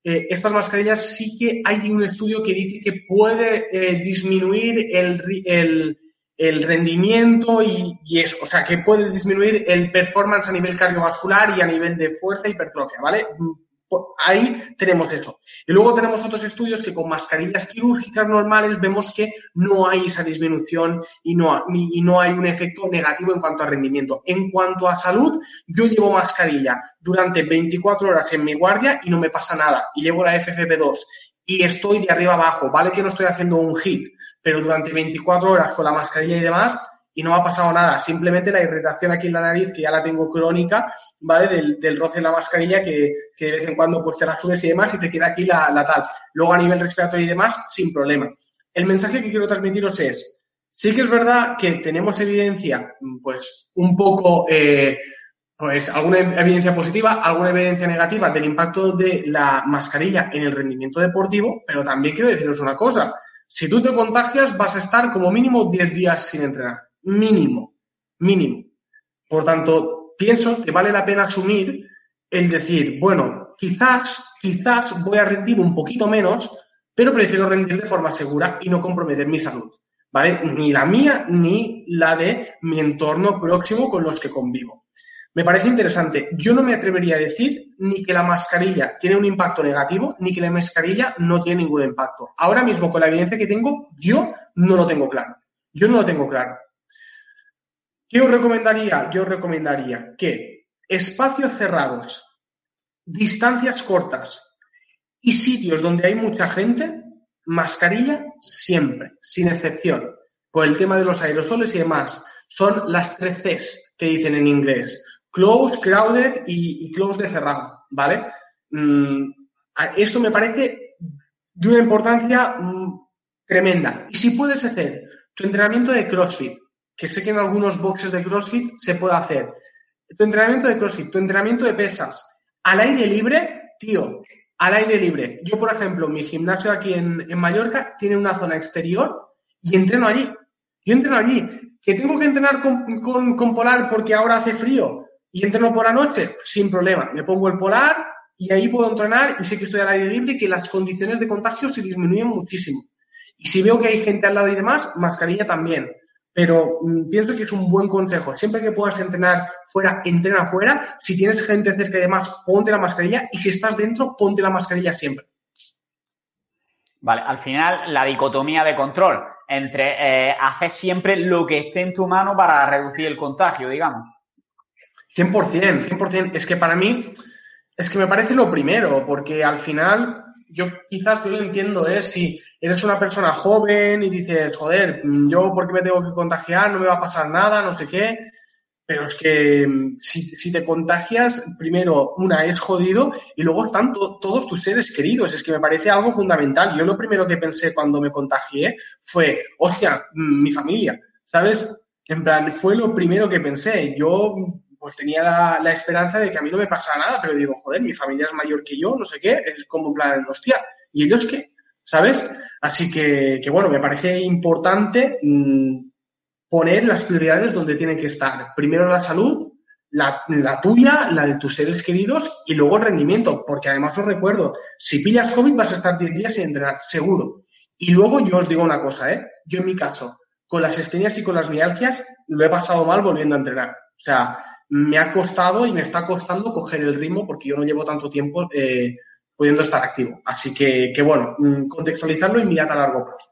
Eh, estas mascarillas sí que hay un estudio que dice que puede eh, disminuir el, el, rendimiento y, y, eso, o sea, que puede disminuir el performance a nivel cardiovascular y a nivel de fuerza y hipertrofia, ¿vale? Ahí tenemos eso. Y luego tenemos otros estudios que con mascarillas quirúrgicas normales vemos que no hay esa disminución y no, y no hay un efecto negativo en cuanto a rendimiento. En cuanto a salud, yo llevo mascarilla durante 24 horas en mi guardia y no me pasa nada. Y llevo la FFP2 y estoy de arriba abajo. Vale que no estoy haciendo un hit, pero durante 24 horas con la mascarilla y demás y no me ha pasado nada. Simplemente la irritación aquí en la nariz, que ya la tengo crónica, ¿vale? Del, roce en la mascarilla que, que, de vez en cuando pues te la subes y demás y te queda aquí la, la tal. Luego a nivel respiratorio y demás, sin problema. El mensaje que quiero transmitiros es, sí que es verdad que tenemos evidencia, pues un poco, eh, pues alguna evidencia positiva, alguna evidencia negativa del impacto de la mascarilla en el rendimiento deportivo, pero también quiero deciros una cosa. Si tú te contagias, vas a estar como mínimo 10 días sin entrenar. Mínimo. Mínimo. Por tanto, pienso que vale la pena asumir el decir, bueno, quizás, quizás voy a rendir un poquito menos, pero prefiero rendir de forma segura y no comprometer mi salud, ¿vale? Ni la mía ni la de mi entorno próximo con los que convivo. Me parece interesante. Yo no me atrevería a decir ni que la mascarilla tiene un impacto negativo, ni que la mascarilla no tiene ningún impacto. Ahora mismo, con la evidencia que tengo, yo no lo tengo claro. Yo no lo tengo claro. ¿Qué os recomendaría? Yo os recomendaría que espacios cerrados, distancias cortas y sitios donde hay mucha gente, mascarilla siempre, sin excepción, por el tema de los aerosoles y demás. Son las tres Cs que dicen en inglés. Close, crowded y, close de cerrado, ¿vale? Mm, eso me parece de una importancia mm, tremenda. Y si puedes hacer tu entrenamiento de CrossFit, que sé que en algunos boxes de CrossFit se puede hacer. Tu entrenamiento de CrossFit, tu entrenamiento de pesas, al aire libre, tío, al aire libre. Yo, por ejemplo, mi gimnasio aquí en, Mallorca tiene una zona exterior y entreno allí. Yo entreno allí. Que tengo que entrenar con, con, Polar porque ahora hace frío y entreno por la noche, sin problema. Me pongo el polar y ahí puedo entrenar y sé que estoy al aire libre y que las condiciones de contagio se disminuyen muchísimo. Y si veo que hay gente al lado y demás, mascarilla también. Pero mm, pienso que es un buen consejo. Siempre que puedas entrenar fuera, entrena fuera. Si tienes gente cerca y demás, ponte la mascarilla. Y si estás dentro, ponte la mascarilla siempre. Vale, al final la dicotomía de control entre eh, hacer siempre lo que esté en tu mano para reducir el contagio, digamos. 100%, 100%. Es que para mí, es que me parece lo primero, porque al final yo quizás yo entiendo, ¿eh? Si eres una persona joven y dices, joder, yo porque me tengo que contagiar, no me va a pasar nada, no sé qué. Pero es que mm, si, te contagias, primero, una, es jodido y luego están todos tus seres queridos. Es que me parece algo fundamental. Yo lo primero que pensé cuando me contagié fue, hostia, mm, mi familia, ¿sabes? En plan, fue lo primero que pensé. Yo pues tenía la, esperanza de que a mí no me pasara nada, pero digo, joder, mi familia es mayor que yo, no sé qué, es como en plan, hostia, ¿y ellos qué? ¿Sabes? Así que, que bueno, me parece importante mm, poner las prioridades donde tienen que estar. Primero la salud, la, tuya, la de tus seres queridos y luego el rendimiento, porque además os recuerdo, si pillas COVID vas a estar 10 días sin entrenar, seguro. Y luego yo os digo una cosa, ¿eh? Yo en mi caso, con las estenias y con las mialgias, lo he pasado mal volviendo a entrenar. O sea, me ha costado y me está costando coger el ritmo porque yo no llevo tanto tiempo eh, pudiendo estar activo. Así que, bueno, mm, contextualizarlo y mirar a largo plazo.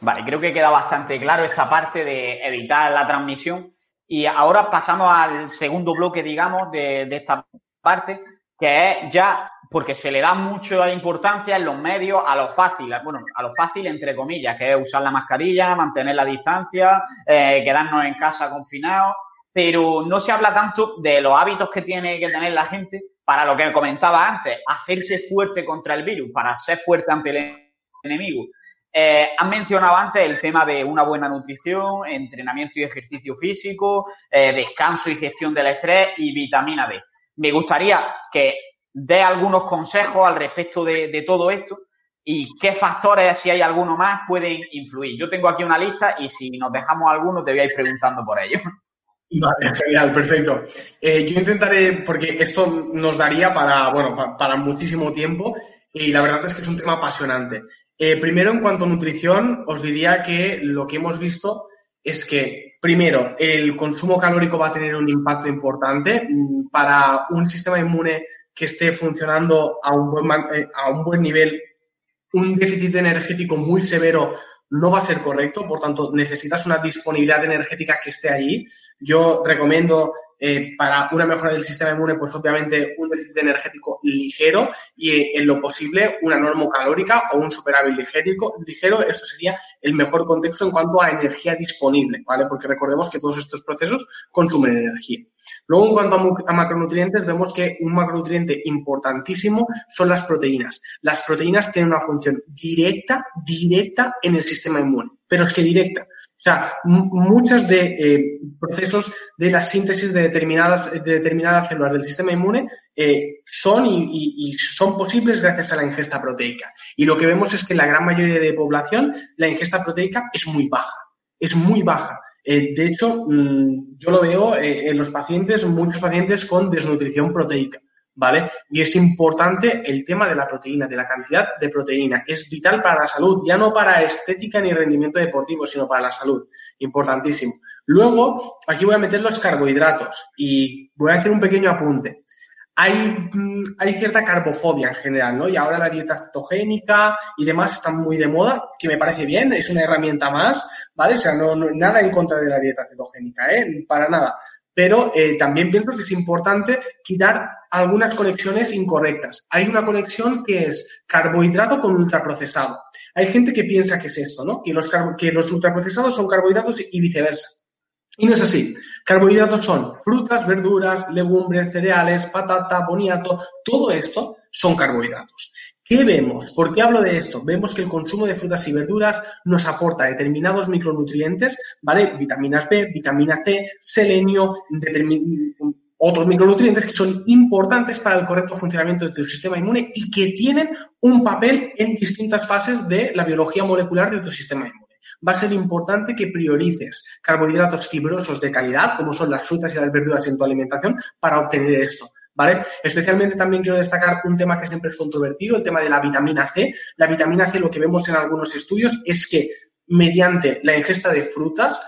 Vale, creo que queda bastante claro esta parte de evitar la transmisión. Y ahora pasamos al segundo bloque, digamos, de, de esta parte, que es ya porque se le da mucha importancia en los medios a lo fácil, bueno, a lo fácil entre comillas, que es usar la mascarilla, mantener la distancia, eh, quedarnos en casa confinados pero no se habla tanto de los hábitos que tiene que tener la gente para lo que comentaba antes, hacerse fuerte contra el virus, para ser fuerte ante el enemigo. Eh, han mencionado antes el tema de una buena nutrición, entrenamiento y ejercicio físico, eh, descanso y gestión del estrés y vitamina D. Me gustaría que dé algunos consejos al respecto de, de todo esto y qué factores, si hay alguno más, pueden influir. Yo tengo aquí una lista y si nos dejamos alguno te voy a ir preguntando por ello. Vale, genial, perfecto. Eh, yo intentaré, porque esto nos daría para, bueno, para, muchísimo tiempo y la verdad es que es un tema apasionante. Eh, primero, en cuanto a nutrición, os diría que lo que hemos visto es que, primero, el consumo calórico va a tener un impacto importante mm, para un sistema inmune que esté funcionando a un buen, eh, a un buen nivel. Un déficit energético muy severo no va a ser correcto, por tanto, necesitas una disponibilidad energética que esté allí. Yo recomiendo eh, para una mejora del sistema inmune, pues obviamente un déficit energético ligero y eh, en lo posible una normocalórica o un superávit ligero, ligero. Esto sería el mejor contexto en cuanto a energía disponible, ¿vale? Porque recordemos que todos estos procesos consumen energía. Luego, en cuanto a, macronutrientes, vemos que un macronutriente importantísimo son las proteínas. Las proteínas tienen una función directa, directa en el sistema inmune, pero es que directa. O sea, muchos de eh, procesos de la síntesis de determinadas, de determinadas células del sistema inmune eh, son y, son posibles gracias a la ingesta proteica. Y lo que vemos es que la gran mayoría de población la ingesta proteica es muy baja. Es muy baja. Eh, de hecho, mm, yo lo veo en los pacientes, muchos pacientes con desnutrición proteica. ¿vale? Y es importante el tema de la proteína, de la cantidad de proteína. Es vital para la salud, ya no para estética ni rendimiento deportivo, sino para la salud. Importantísimo. Luego, aquí voy a meter los carbohidratos y voy a hacer un pequeño apunte. Hay, mm, hay cierta carbofobia en general, ¿no? Y ahora la dieta cetogénica y demás están muy de moda, que me parece bien, es una herramienta más, ¿vale? O sea, no, no nada en contra de la dieta cetogénica, ¿eh? Para nada pero eh, también pienso que es importante quitar algunas conexiones incorrectas. Hay una conexión que es carbohidrato con ultraprocesado. Hay gente que piensa que es esto, ¿no? Que los, que los ultraprocesados son carbohidratos y viceversa. Y no es así. Carbohidratos son frutas, verduras, legumbres, cereales, patata, boniato, todo esto son carbohidratos. ¿Qué vemos? ¿Por qué hablo de esto? Vemos que el consumo de frutas y verduras nos aporta determinados micronutrientes, ¿vale? Vitaminas B, vitamina C, selenio, otros micronutrientes que son importantes para el correcto funcionamiento de tu sistema inmune y que tienen un papel en distintas fases de la biología molecular de tu sistema inmune. Va a ser importante que priorices carbohidratos fibrosos de calidad, como son las frutas y las verduras en tu alimentación, para obtener esto. ¿Vale? Especialmente también quiero destacar un tema que siempre es controvertido, el tema de la vitamina C. La vitamina C, lo que vemos en algunos estudios es que mediante la ingesta de frutas,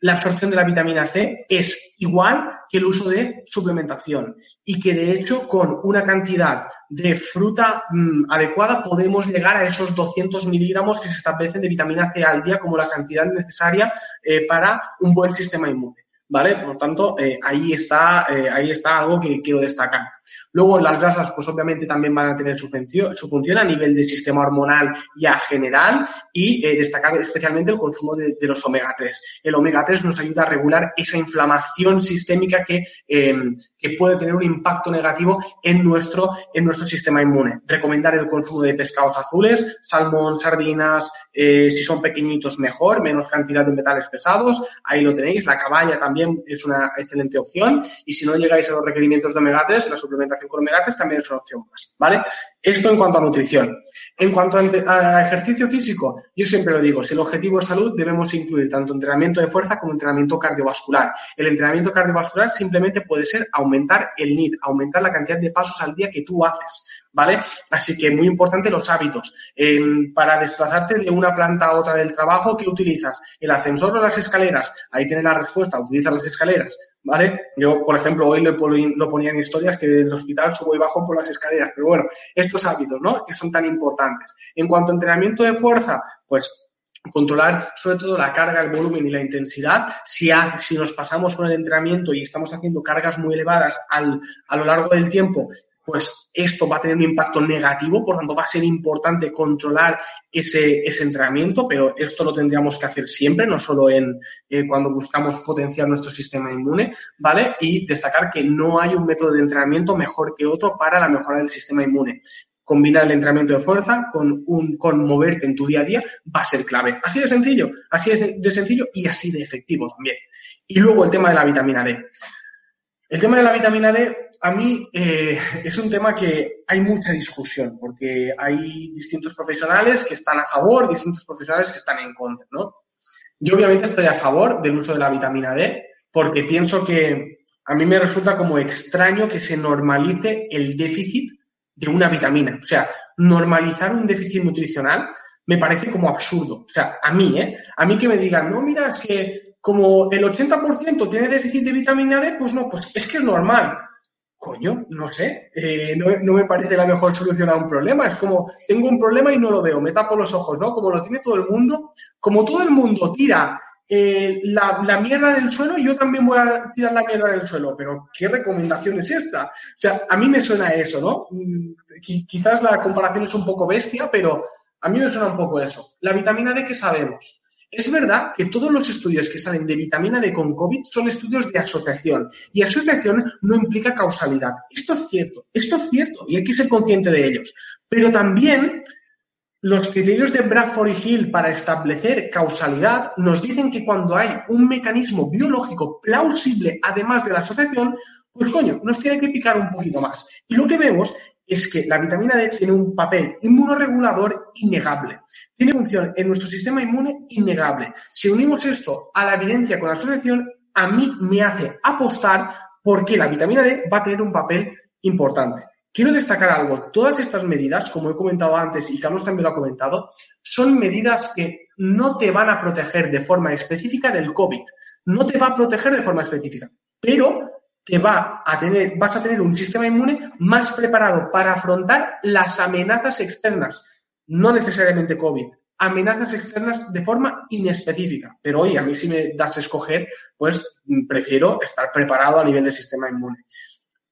la absorción de la vitamina C es igual que el uso de suplementación y que de hecho con una cantidad de fruta mm, adecuada podemos llegar a esos 200 miligramos que se establecen de vitamina C al día como la cantidad necesaria eh, para un buen sistema inmune. ¿Vale? Por lo tanto, eh, ahí, está, eh, ahí está algo que quiero destacar. Luego, las grasas, pues obviamente también van a tener su función, su función a nivel del sistema hormonal ya general y eh, destacar especialmente el consumo de, los omega 3. El omega 3 nos ayuda a regular esa inflamación sistémica que, em, que puede tener un impacto negativo en nuestro, en nuestro sistema inmune. Recomendar el consumo de pescados azules, salmón, sardinas, eh, si son pequeñitos mejor, menos cantidad de metales pesados, ahí lo tenéis. La caballa también es una excelente opción y si no llegáis a los requerimientos de omega 3, la suplementación con omega también es una opción más, ¿vale? Esto en cuanto a nutrición. En cuanto a, ejercicio físico, yo siempre lo digo, si el objetivo es salud, debemos incluir tanto entrenamiento de fuerza como entrenamiento cardiovascular. El entrenamiento cardiovascular simplemente puede ser aumentar el NID, aumentar la cantidad de pasos al día que tú haces. ¿Vale? Así que muy importante los hábitos. Em, para desplazarte de una planta a otra del trabajo, ¿qué utilizas? ¿El ascensor o las escaleras? Ahí tienes la respuesta, utiliza las escaleras, ¿vale? Yo, por ejemplo, hoy lo, lo ponía en historias que del hospital subo y bajo por las escaleras, pero bueno, estos hábitos, ¿no? Que son tan importantes. En cuanto a entrenamiento de fuerza, pues controlar sobre todo la carga, el volumen y la intensidad. Si, si nos pasamos con el entrenamiento y estamos haciendo cargas muy elevadas al, a lo largo del tiempo pues esto va a tener un impacto negativo, por tanto va a ser importante controlar ese, ese entrenamiento, pero esto lo tendríamos que hacer siempre, no solo en eh, cuando buscamos potenciar nuestro sistema inmune, ¿vale? Y destacar que no hay un método de entrenamiento mejor que otro para la mejora del sistema inmune. Combinar el entrenamiento de fuerza con, un, con moverte en tu día a día va a ser clave. Así de sencillo, así de sencillo y así de efectivo también. Y luego el tema de la vitamina D. El tema de la vitamina D, a mí eh, es un tema que hay mucha discusión, porque hay distintos profesionales que están a favor, distintos profesionales que están en contra, ¿no? Yo obviamente estoy a favor del uso de la vitamina D, porque pienso que a mí me resulta como extraño que se normalice el déficit de una vitamina. O sea, normalizar un déficit nutricional me parece como absurdo. O sea, a mí, ¿eh? A mí que me digan, no, mira, es que como el 80% tiene déficit de vitamina D, pues no, pues es que es normal. Coño, no sé, eh, no, me parece la mejor solución a un problema. Es como, tengo un problema y no lo veo, me tapo los ojos, ¿no? Como lo tiene todo el mundo, como todo el mundo tira eh, la, la, mierda del suelo, yo también voy a tirar la mierda del suelo. Pero, ¿qué recomendación es esta? O sea, a mí me suena eso, ¿no? Mm, quizás la comparación es un poco bestia, pero a mí me suena un poco eso. La vitamina D, ¿qué sabemos? Es verdad que todos los estudios que salen de vitamina D con COVID son estudios de asociación y asociación no implica causalidad. Esto es cierto, esto es cierto y hay que ser consciente de ellos. Pero también los criterios de Bradford y Hill para establecer causalidad nos dicen que cuando hay un mecanismo biológico plausible además de la asociación, pues coño, nos tiene que picar un poquito más. Y lo que vemos es que la vitamina D tiene un papel inmunoregulador innegable. Tiene función en nuestro sistema inmune innegable. Si unimos esto a la evidencia con la asociación, a mí me hace apostar porque la vitamina D va a tener un papel importante. Quiero destacar algo. Todas estas medidas, como he comentado antes y Carlos también lo ha comentado, son medidas que no te van a proteger de forma específica del COVID. No te va a proteger de forma específica. Pero te va a tener, vas a tener un sistema inmune más preparado para afrontar las amenazas externas, no necesariamente COVID, amenazas externas de forma inespecífica. Pero hoy, a mí si me das a escoger, pues prefiero estar preparado a nivel del sistema inmune.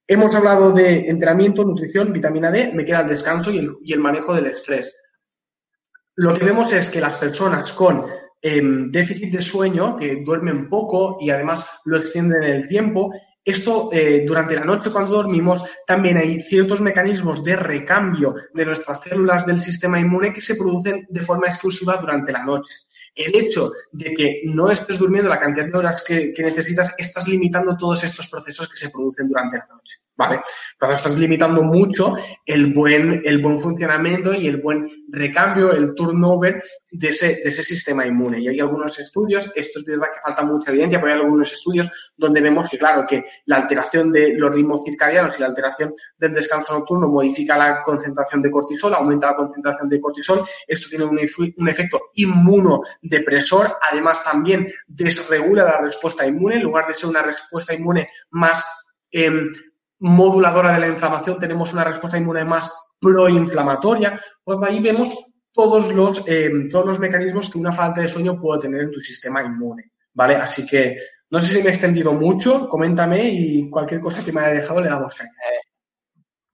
Hemos hablado de entrenamiento, nutrición, vitamina D, me queda el descanso y el, manejo del estrés. Lo que vemos es que las personas con em, déficit de sueño, que duermen poco y además lo extienden en el tiempo, esto, eh, durante la noche cuando dormimos, también hay ciertos mecanismos de recambio de nuestras células del sistema inmune que se producen de forma exclusiva durante la noche. El hecho de que no estés durmiendo la cantidad de horas que, necesitas, estás limitando todos estos procesos que se producen durante la noche. ¿Vale? Pero estás limitando mucho el buen, el buen funcionamiento y el buen recambio, el turnover de ese, sistema inmune. Y hay algunos estudios, esto es verdad que falta mucha evidencia, pero hay algunos estudios donde vemos que, claro, que la alteración de los ritmos circadianos y la alteración del descanso nocturno modifica la concentración de cortisol, aumenta la concentración de cortisol. Esto tiene un, efecto inmunodepresor. Además, también desregula la respuesta inmune. En lugar de ser una respuesta inmune más eh, moduladora de la inflamación, tenemos una respuesta inmune más proinflamatoria. Pues ahí vemos todos los, eh, todos los mecanismos que una falta de sueño puede tener en tu sistema inmune. ¿Vale? Así que no sé si me he extendido mucho, coméntame y cualquier cosa que me haya dejado le damos caña. Eh,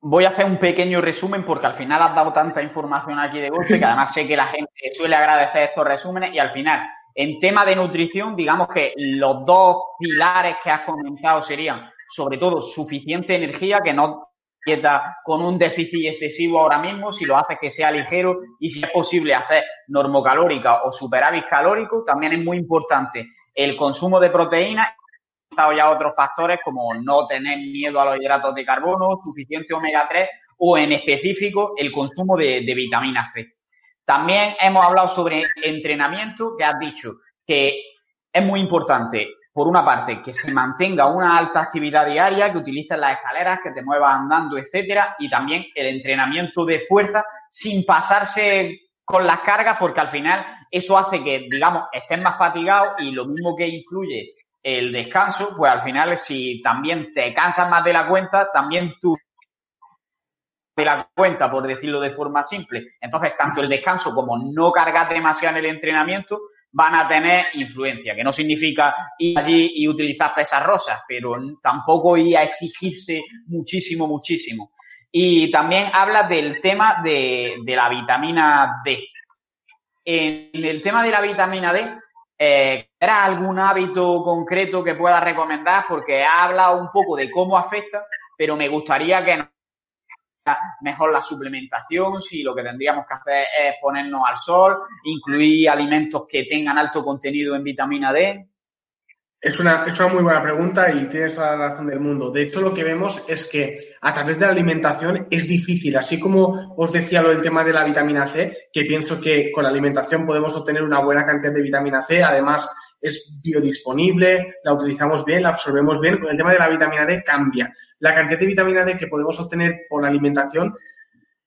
voy a hacer un pequeño resumen porque al final has dado tanta información aquí de golpe que además sé que la gente suele agradecer estos resúmenes y al final, en tema de nutrición, digamos que los dos pilares que has comentado serían sobre todo suficiente energía, que no dieta con un déficit excesivo ahora mismo, si lo haces que sea ligero y si es posible hacer normocalórica o superávit calórico, también es muy importante el consumo de proteínas ya otros factores como no tener miedo a los hidratos de carbono, suficiente omega 3 o en específico el consumo de, de vitamina C. También hemos hablado sobre entrenamiento, que has dicho que es muy importante por una parte, que se mantenga una alta actividad diaria, que utilices las escaleras, que te muevas andando, etcétera, y también el entrenamiento de fuerza sin pasarse con las cargas, porque al final eso hace que, digamos, estés más fatigado y lo mismo que influye el descanso, pues al final si también te cansas más de la cuenta, también tú de la cuenta, por decirlo de forma simple. Entonces, tanto el descanso como no cargas demasiado en el entrenamiento, van a tener influencia, que no significa ir allí y utilizar pesas rosas, pero tampoco ir a exigirse muchísimo, muchísimo. Y también habla del tema de, la vitamina D. En el tema de la vitamina D, eh, ¿era algún hábito concreto que pueda recomendar? Porque ha hablado un poco de cómo afecta, pero me gustaría que nos mejor la suplementación, si lo que tendríamos que hacer es ponernos al sol, incluir alimentos que tengan alto contenido en vitamina D. Es una, es una muy buena pregunta y tienes toda la razón del mundo. De hecho, lo que vemos es que a través de la alimentación es difícil, así como os decía lo del tema de la vitamina C, que pienso que con la alimentación podemos obtener una buena cantidad de vitamina C, además es biodisponible, la utilizamos bien, la absorbemos bien. Con el tema de la vitamina D cambia. La cantidad de vitamina D que podemos obtener por la alimentación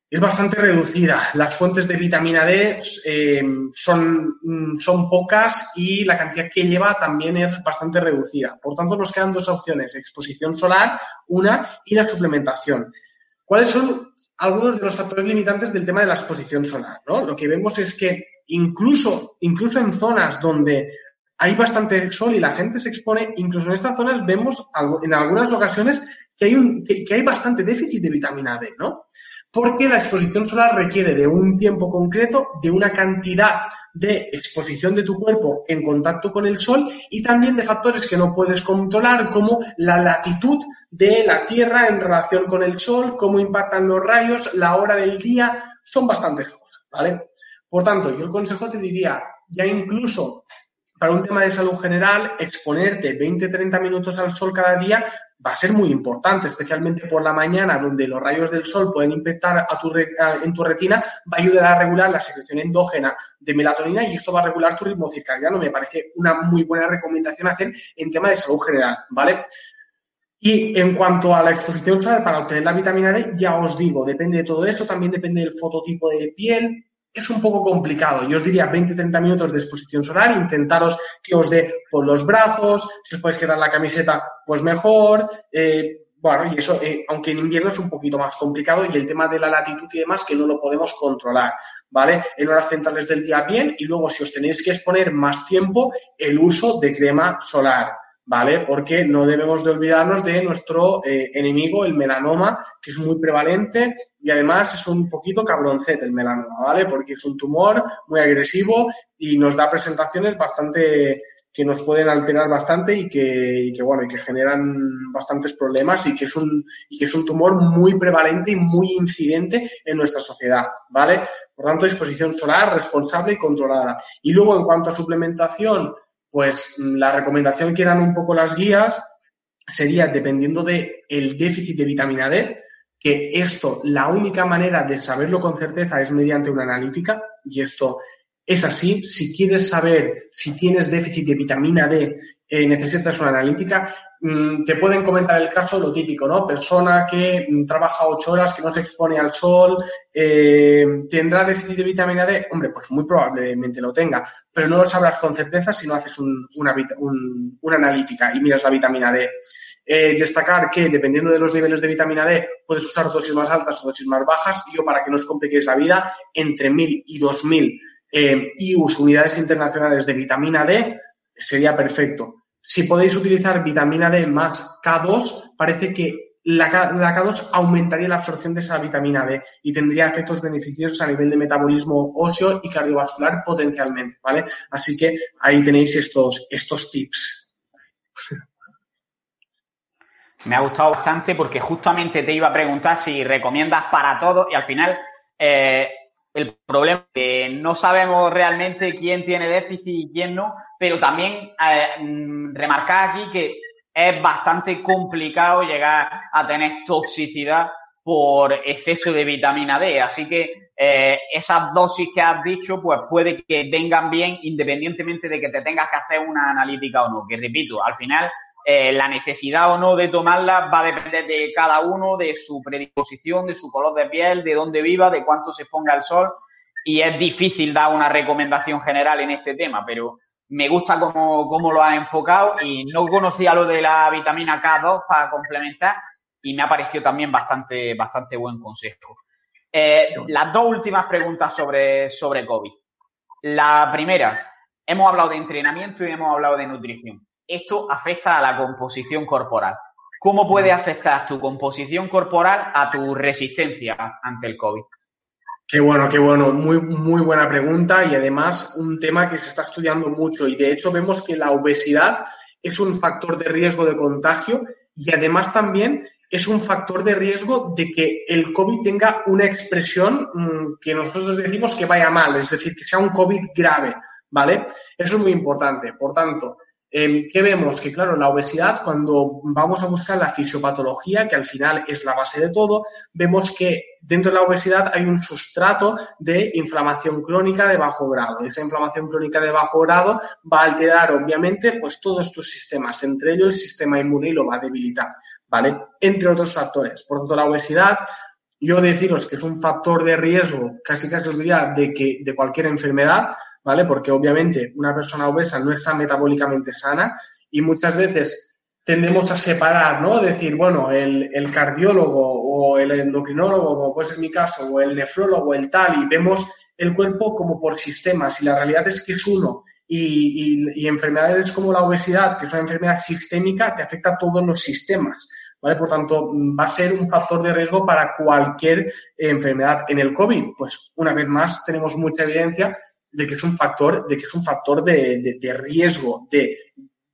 es bastante reducida. Las fuentes de vitamina D eh, son, mm, son pocas y la cantidad que lleva también es bastante reducida. Por tanto, nos quedan dos opciones, exposición solar, una, y la suplementación. ¿Cuáles son algunos de los factores limitantes del tema de la exposición solar? ¿no? Lo que vemos es que incluso, incluso en zonas donde hay bastante sol y la gente se expone, incluso en estas zonas vemos en algunas ocasiones que hay, un, que, hay bastante déficit de vitamina D, ¿no? Porque la exposición solar requiere de un tiempo concreto, de una cantidad de exposición de tu cuerpo en contacto con el sol y también de factores que no puedes controlar como la latitud de la Tierra en relación con el sol, cómo impactan los rayos, la hora del día, son bastantes cosas, ¿vale? Por tanto, yo el consejo te diría, ya incluso para un tema de salud general, exponerte 20-30 minutos al sol cada día va a ser muy importante, especialmente por la mañana, donde los rayos del sol pueden impactar a tu, en tu retina, va a ayudar a regular la secreción endógena de melatonina y esto va a regular tu ritmo circadiano. Me parece una muy buena recomendación hacer en tema de salud general, ¿vale? Y en cuanto a la exposición solar para obtener la vitamina D, ya os digo, depende de todo eso, también depende del fototipo de piel, es un poco complicado. Yo os diría 20-30 minutos de exposición solar, intentaros que os dé por los brazos, si os podéis quedar la camiseta, pues mejor. Eh, bueno, y eso, eh, aunque en invierno es un poquito más complicado y el tema de la latitud y demás que no lo podemos controlar, ¿vale? En horas centrales del día bien y luego si os tenéis que exponer más tiempo, el uso de crema solar. ¿Vale? Porque no debemos de olvidarnos de nuestro eh, enemigo, el melanoma, que es muy prevalente y además es un poquito cabroncete el melanoma, ¿vale? Porque es un tumor muy agresivo y nos da presentaciones bastante que nos pueden alterar bastante y que, que bueno y que generan bastantes problemas y que es un y que es un tumor muy prevalente y muy incidente en nuestra sociedad, ¿vale? Por tanto, exposición solar responsable y controlada. Y luego en cuanto a suplementación, pues mm, la recomendación que dan un poco las guías sería, dependiendo del el déficit de vitamina D, que esto, la única manera de saberlo con certeza es mediante una analítica, y esto es así. Si quieres saber si tienes déficit de vitamina D, eh, necesitas una analítica. Mm, te pueden comentar el caso, lo típico, ¿no? Persona que mm, trabaja ocho horas, que no se expone al sol, eh, ¿tendrá déficit de vitamina D? Hombre, pues muy probablemente lo tenga, pero no lo sabrás con certeza si no haces una, una analítica y miras la vitamina D. Eh, destacar que dependiendo de los niveles de vitamina D puedes usar dosis más altas o dosis más bajas. Yo, para que no os compliquéis la vida, entre 1000 y 2000 eh, IUs, unidades internacionales de vitamina D, sería perfecto. Si podéis utilizar vitamina D más K2, parece que la, K2 aumentaría la absorción de esa vitamina D y tendría efectos beneficiosos a nivel de metabolismo óseo y cardiovascular potencialmente, ¿vale? Así que ahí tenéis estos, estos tips. Me ha gustado bastante porque justamente te iba a preguntar si recomiendas para todos y al final eh, el problema es que no sabemos realmente quién tiene déficit y quién no, pero también eh, mm, remarcar aquí que es bastante complicado llegar a tener toxicidad por exceso de vitamina D. Así que eh, esas dosis que has dicho, pues puede que vengan bien independientemente de que te tengas que hacer una analítica o no. Que repito, al final eh, la necesidad o no de tomarla va a depender de cada uno, de su predisposición, de su color de piel, de dónde viva, de cuánto se exponga al sol. Y es difícil dar una recomendación general en este tema, pero me gusta cómo, lo has enfocado y no conocía lo de la vitamina K2 para complementar y me ha parecido también bastante, bastante buen consejo. Eh, las dos últimas preguntas sobre, sobre COVID. La primera, hemos hablado de entrenamiento y hemos hablado de nutrición esto afecta a la composición corporal. ¿Cómo puede afectar tu composición corporal a tu resistencia ante el COVID? Qué bueno, qué bueno. Muy, muy buena pregunta y además un tema que se está estudiando mucho y de hecho vemos que la obesidad es un factor de riesgo de contagio y además también es un factor de riesgo de que el COVID tenga una expresión mm, que nosotros decimos que vaya mal, es decir, que sea un COVID grave, ¿vale? Eso es muy importante. Por tanto, Em, ¿Qué vemos? Que claro, la obesidad, cuando vamos a buscar la fisiopatología, que al final es la base de todo, vemos que dentro de la obesidad hay un sustrato de inflamación crónica de bajo grado. Esa inflamación crónica de bajo grado va a alterar, obviamente, pues todos estos sistemas, entre ellos el sistema inmune y lo va a debilitar, ¿vale? Entre otros factores. Por tanto, la obesidad, yo deciros que es un factor de riesgo, casi casi os diría, de que de cualquier enfermedad, ¿vale? Porque obviamente una persona obesa no está metabólicamente sana y muchas veces tendemos a separar, ¿no? Decir, bueno, el, cardiólogo o el endocrinólogo, como puede ser mi caso, o el nefrólogo, el tal, y vemos el cuerpo como por sistemas y la realidad es que es uno. Y, y, enfermedades como la obesidad, que es una enfermedad sistémica, te afecta a todos los sistemas. ¿Vale? Por tanto, va a ser un factor de riesgo para cualquier enfermedad. En el COVID, pues una vez más tenemos mucha evidencia de que es un factor, de que es un factor de, riesgo de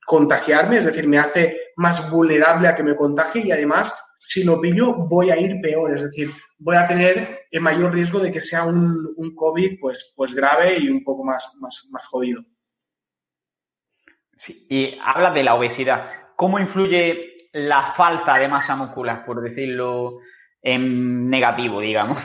contagiarme, es decir, me hace más vulnerable a que me contagie y además, si lo pillo, voy a ir peor, es decir, voy a tener el mayor riesgo de que sea un, un COVID pues, pues grave y un poco más, más, más jodido. Sí, y habla de la obesidad. ¿Cómo influye la falta de masa muscular, por decirlo en negativo, digamos?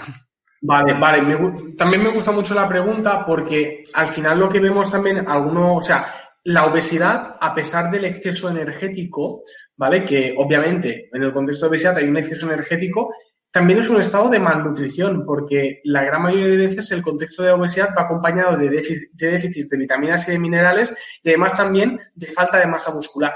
Vale, vale. también me gusta mucho la pregunta porque al final lo que vemos también, algunos, o sea, la obesidad, a pesar del exceso energético, ¿vale? Que obviamente en el contexto de obesidad hay un exceso energético, también es un estado de malnutrición, porque la gran mayoría de veces el contexto de obesidad va acompañado de, déficit, de déficits de vitaminas y de minerales y además también de falta de masa muscular,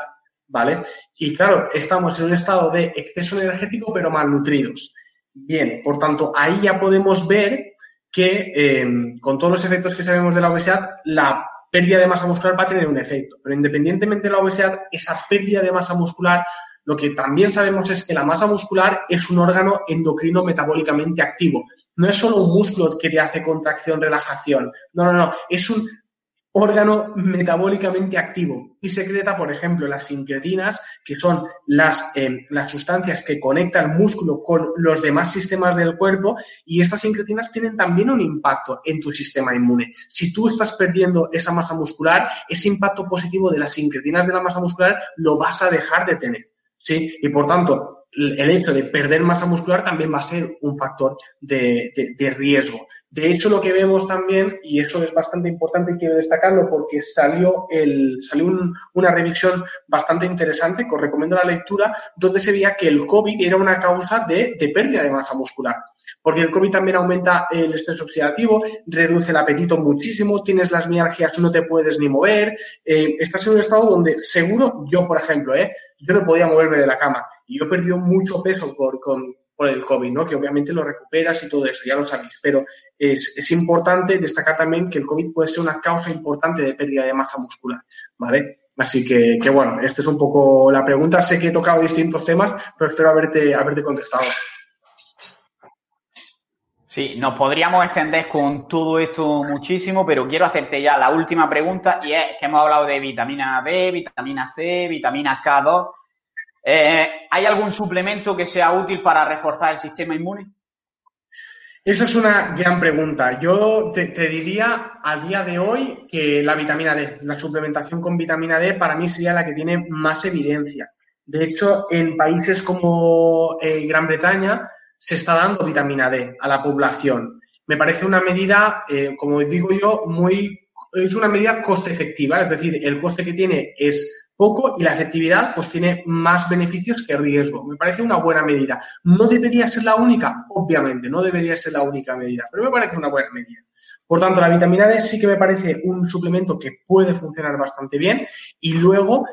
¿vale? Y claro, estamos en un estado de exceso energético pero malnutridos. Bien, por tanto, ahí ya podemos ver que eh, con todos los efectos que sabemos de la obesidad, la pérdida de masa muscular va a tener un efecto. Pero independientemente de la obesidad, esa pérdida de masa muscular, lo que también sabemos es que la masa muscular es un órgano endocrino metabólicamente activo. No es solo un músculo que te hace contracción, relajación. No, no, no. Es un órgano metabólicamente activo y secreta, por ejemplo, las sincretinas, que son las, eh, las sustancias que conectan el músculo con los demás sistemas del cuerpo y estas sincretinas tienen también un impacto en tu sistema inmune. Si tú estás perdiendo esa masa muscular, ese impacto positivo de las sincretinas de la masa muscular lo vas a dejar de tener. ¿sí? Y por tanto, el hecho de perder masa muscular también va a ser un factor de, riesgo. De hecho, lo que vemos también, y eso es bastante importante y quiero destacarlo porque salió, el, salió una revisión bastante interesante, que os recomiendo la lectura, donde se veía que el COVID era una causa de, de pérdida de masa muscular porque el COVID también aumenta el estrés oxidativo, reduce el apetito muchísimo, tienes las mialgias, no te puedes ni mover, eh, estás en un estado donde seguro, yo por ejemplo, eh, yo no podía moverme de la cama y yo he perdido mucho peso por, por el COVID, ¿no? Que obviamente lo recuperas y todo eso, ya lo sabéis, pero es, es importante destacar también que el COVID puede ser una causa importante de pérdida de masa muscular, ¿vale? Así que, que bueno, esta es un poco la pregunta. Sé que he tocado distintos temas, pero espero haberte, haberte contestado. Sí, nos podríamos extender con todo esto muchísimo, pero quiero hacerte ya la última pregunta y es que hemos hablado de vitamina D, vitamina C, vitamina K2. Eh, ¿Hay algún suplemento que sea útil para reforzar el sistema inmune? Esa es una gran pregunta. Yo te, diría a día de hoy que la vitamina D, la suplementación con vitamina D para mí sería la que tiene más evidencia. De hecho, en países como eh, Gran Bretaña, se está dando vitamina D a la población. Me parece una medida, eh, como digo yo, muy es una medida coste efectiva, es decir, el coste que tiene es poco y la efectividad pues tiene más beneficios que riesgo. Me parece una buena medida. No debería ser la única, obviamente, no debería ser la única medida, pero me parece una buena medida. Por tanto, la vitamina D sí que me parece un suplemento que puede funcionar bastante bien y luego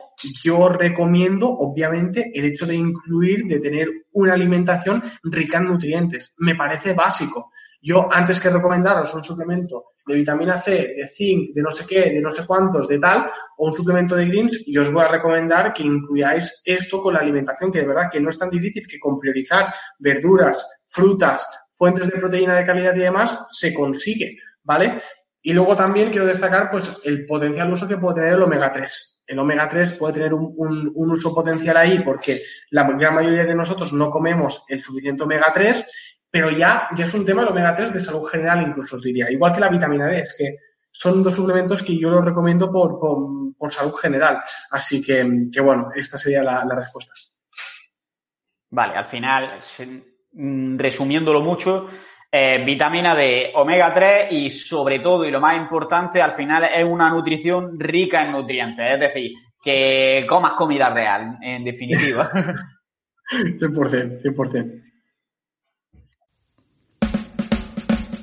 yo recomiendo, obviamente, el hecho de incluir, de tener una alimentación rica en nutrientes. Me parece básico. Yo, antes que recomendaros un suplemento de vitamina C, de zinc, de no sé qué, de no sé cuántos, de tal, o un suplemento de greens, yo os voy a recomendar que incluyáis esto con la alimentación, que de verdad que no es tan difícil que con priorizar verduras, frutas, fuentes de proteína de calidad y demás, se consigue. ¿Vale? Y luego también quiero destacar pues, el potencial uso que puede tener el omega 3. El omega 3 puede tener un, uso potencial ahí porque la gran mayoría de nosotros no comemos el suficiente omega 3, pero ya, ya es un tema el omega 3 de salud general incluso os diría. Igual que la vitamina D, es que son dos suplementos que yo los recomiendo por, por, salud general. Así que, que, bueno, esta sería la, la respuesta. Vale, al final, mm, resumiéndolo mucho, eh, vitamina D, omega 3 y sobre todo, y lo más importante, al final es una nutrición rica en nutrientes, es decir, que comas comida real, en definitiva. 100%, 100%.